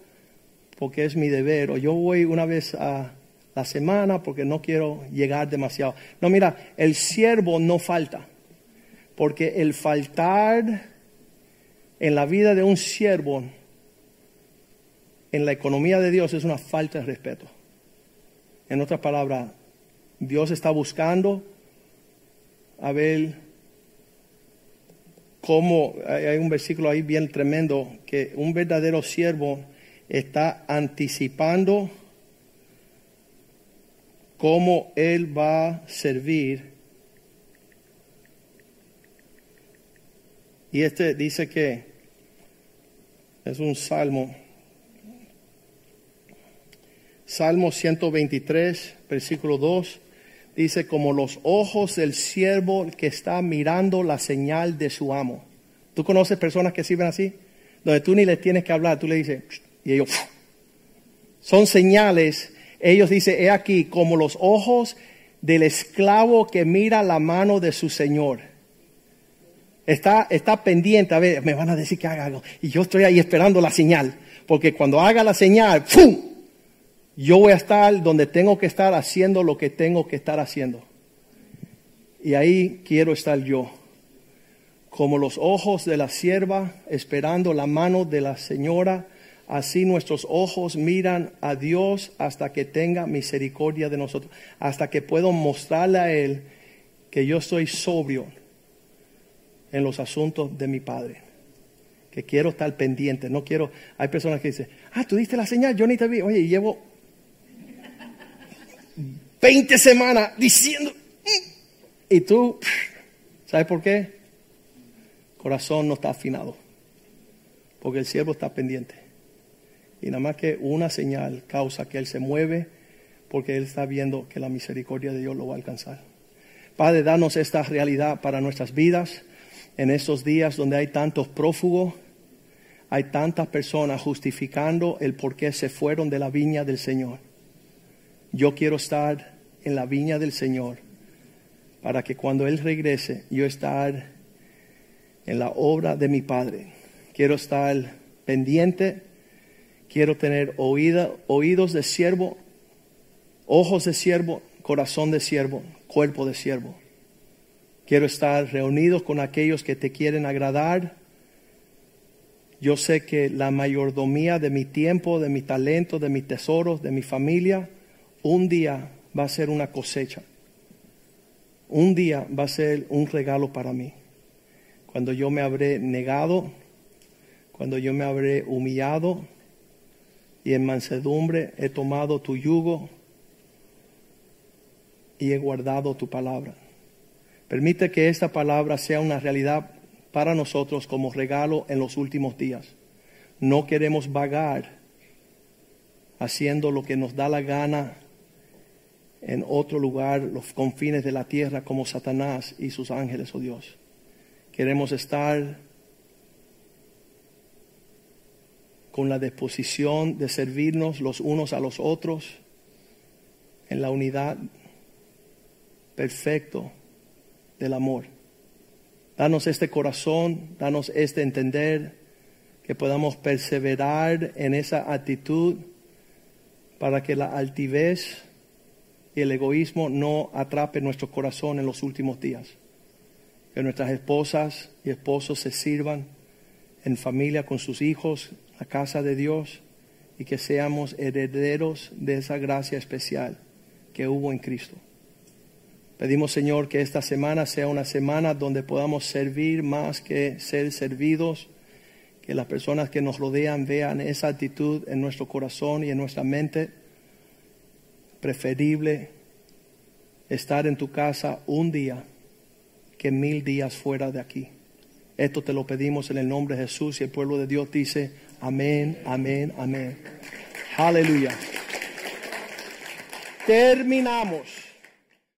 Speaker 1: porque es mi deber, o yo voy una vez a la semana porque no quiero llegar demasiado. No, mira, el siervo no falta, porque el faltar en la vida de un siervo, en la economía de Dios, es una falta de respeto. En otras palabras, Dios está buscando a ver cómo, hay un versículo ahí bien tremendo, que un verdadero siervo está anticipando cómo Él va a servir. Y este dice que es un salmo Salmo 123, versículo 2, dice, como los ojos del siervo que está mirando la señal de su amo. ¿Tú conoces personas que sirven así? Donde tú ni les tienes que hablar, tú le dices, y ellos, son señales. Ellos dicen, he aquí, como los ojos del esclavo que mira la mano de su señor. Está, está pendiente, a ver, me van a decir que haga algo. Y yo estoy ahí esperando la señal. Porque cuando haga la señal, ¡pum! yo voy a estar donde tengo que estar haciendo lo que tengo que estar haciendo. Y ahí quiero estar yo, como los ojos de la sierva esperando la mano de la señora, así nuestros ojos miran a Dios hasta que tenga misericordia de nosotros, hasta que puedo mostrarle a Él que yo estoy sobrio en los asuntos de mi Padre. Que quiero estar pendiente, no quiero. Hay personas que dicen, ah, tú diste la señal, yo ni te vi. Oye, llevo 20 semanas diciendo, mm". y tú, ¿sabes por qué? Corazón no está afinado, porque el siervo está pendiente. Y nada más que una señal causa que él se mueve, porque él está viendo que la misericordia de Dios lo va a alcanzar. Padre, danos esta realidad para nuestras vidas en estos días donde hay tantos prófugos, hay tantas personas justificando el por qué se fueron de la viña del Señor. Yo quiero estar en la viña del Señor para que cuando Él regrese yo estar en la obra de mi Padre. Quiero estar pendiente, quiero tener oídos de siervo, ojos de siervo, corazón de siervo, cuerpo de siervo. Quiero estar reunidos con aquellos que te quieren agradar. Yo sé que la mayordomía de mi tiempo, de mi talento, de mis tesoros, de mi familia, un día va a ser una cosecha. Un día va a ser un regalo para mí. Cuando yo me habré negado, cuando yo me habré humillado y en mansedumbre he tomado tu yugo y he guardado tu palabra. Permite que esta palabra sea una realidad para nosotros como regalo en los últimos días. No queremos vagar haciendo lo que nos da la gana en otro lugar, los confines de la tierra, como Satanás y sus ángeles, oh Dios. Queremos estar con la disposición de servirnos los unos a los otros en la unidad perfecto del amor. Danos este corazón, danos este entender, que podamos perseverar en esa actitud para que la altivez y el egoísmo no atrape nuestro corazón en los últimos días. Que nuestras esposas y esposos se sirvan en familia con sus hijos, la casa de Dios, y que seamos herederos de esa gracia especial que hubo en Cristo. Pedimos, Señor, que esta semana sea una semana donde podamos servir más que ser servidos, que las personas que nos rodean vean esa actitud en nuestro corazón y en nuestra mente preferible estar en tu casa un día que mil días fuera de aquí. Esto te lo pedimos en el nombre de Jesús y el pueblo de Dios dice, amén, amén, amén. Aleluya. Terminamos.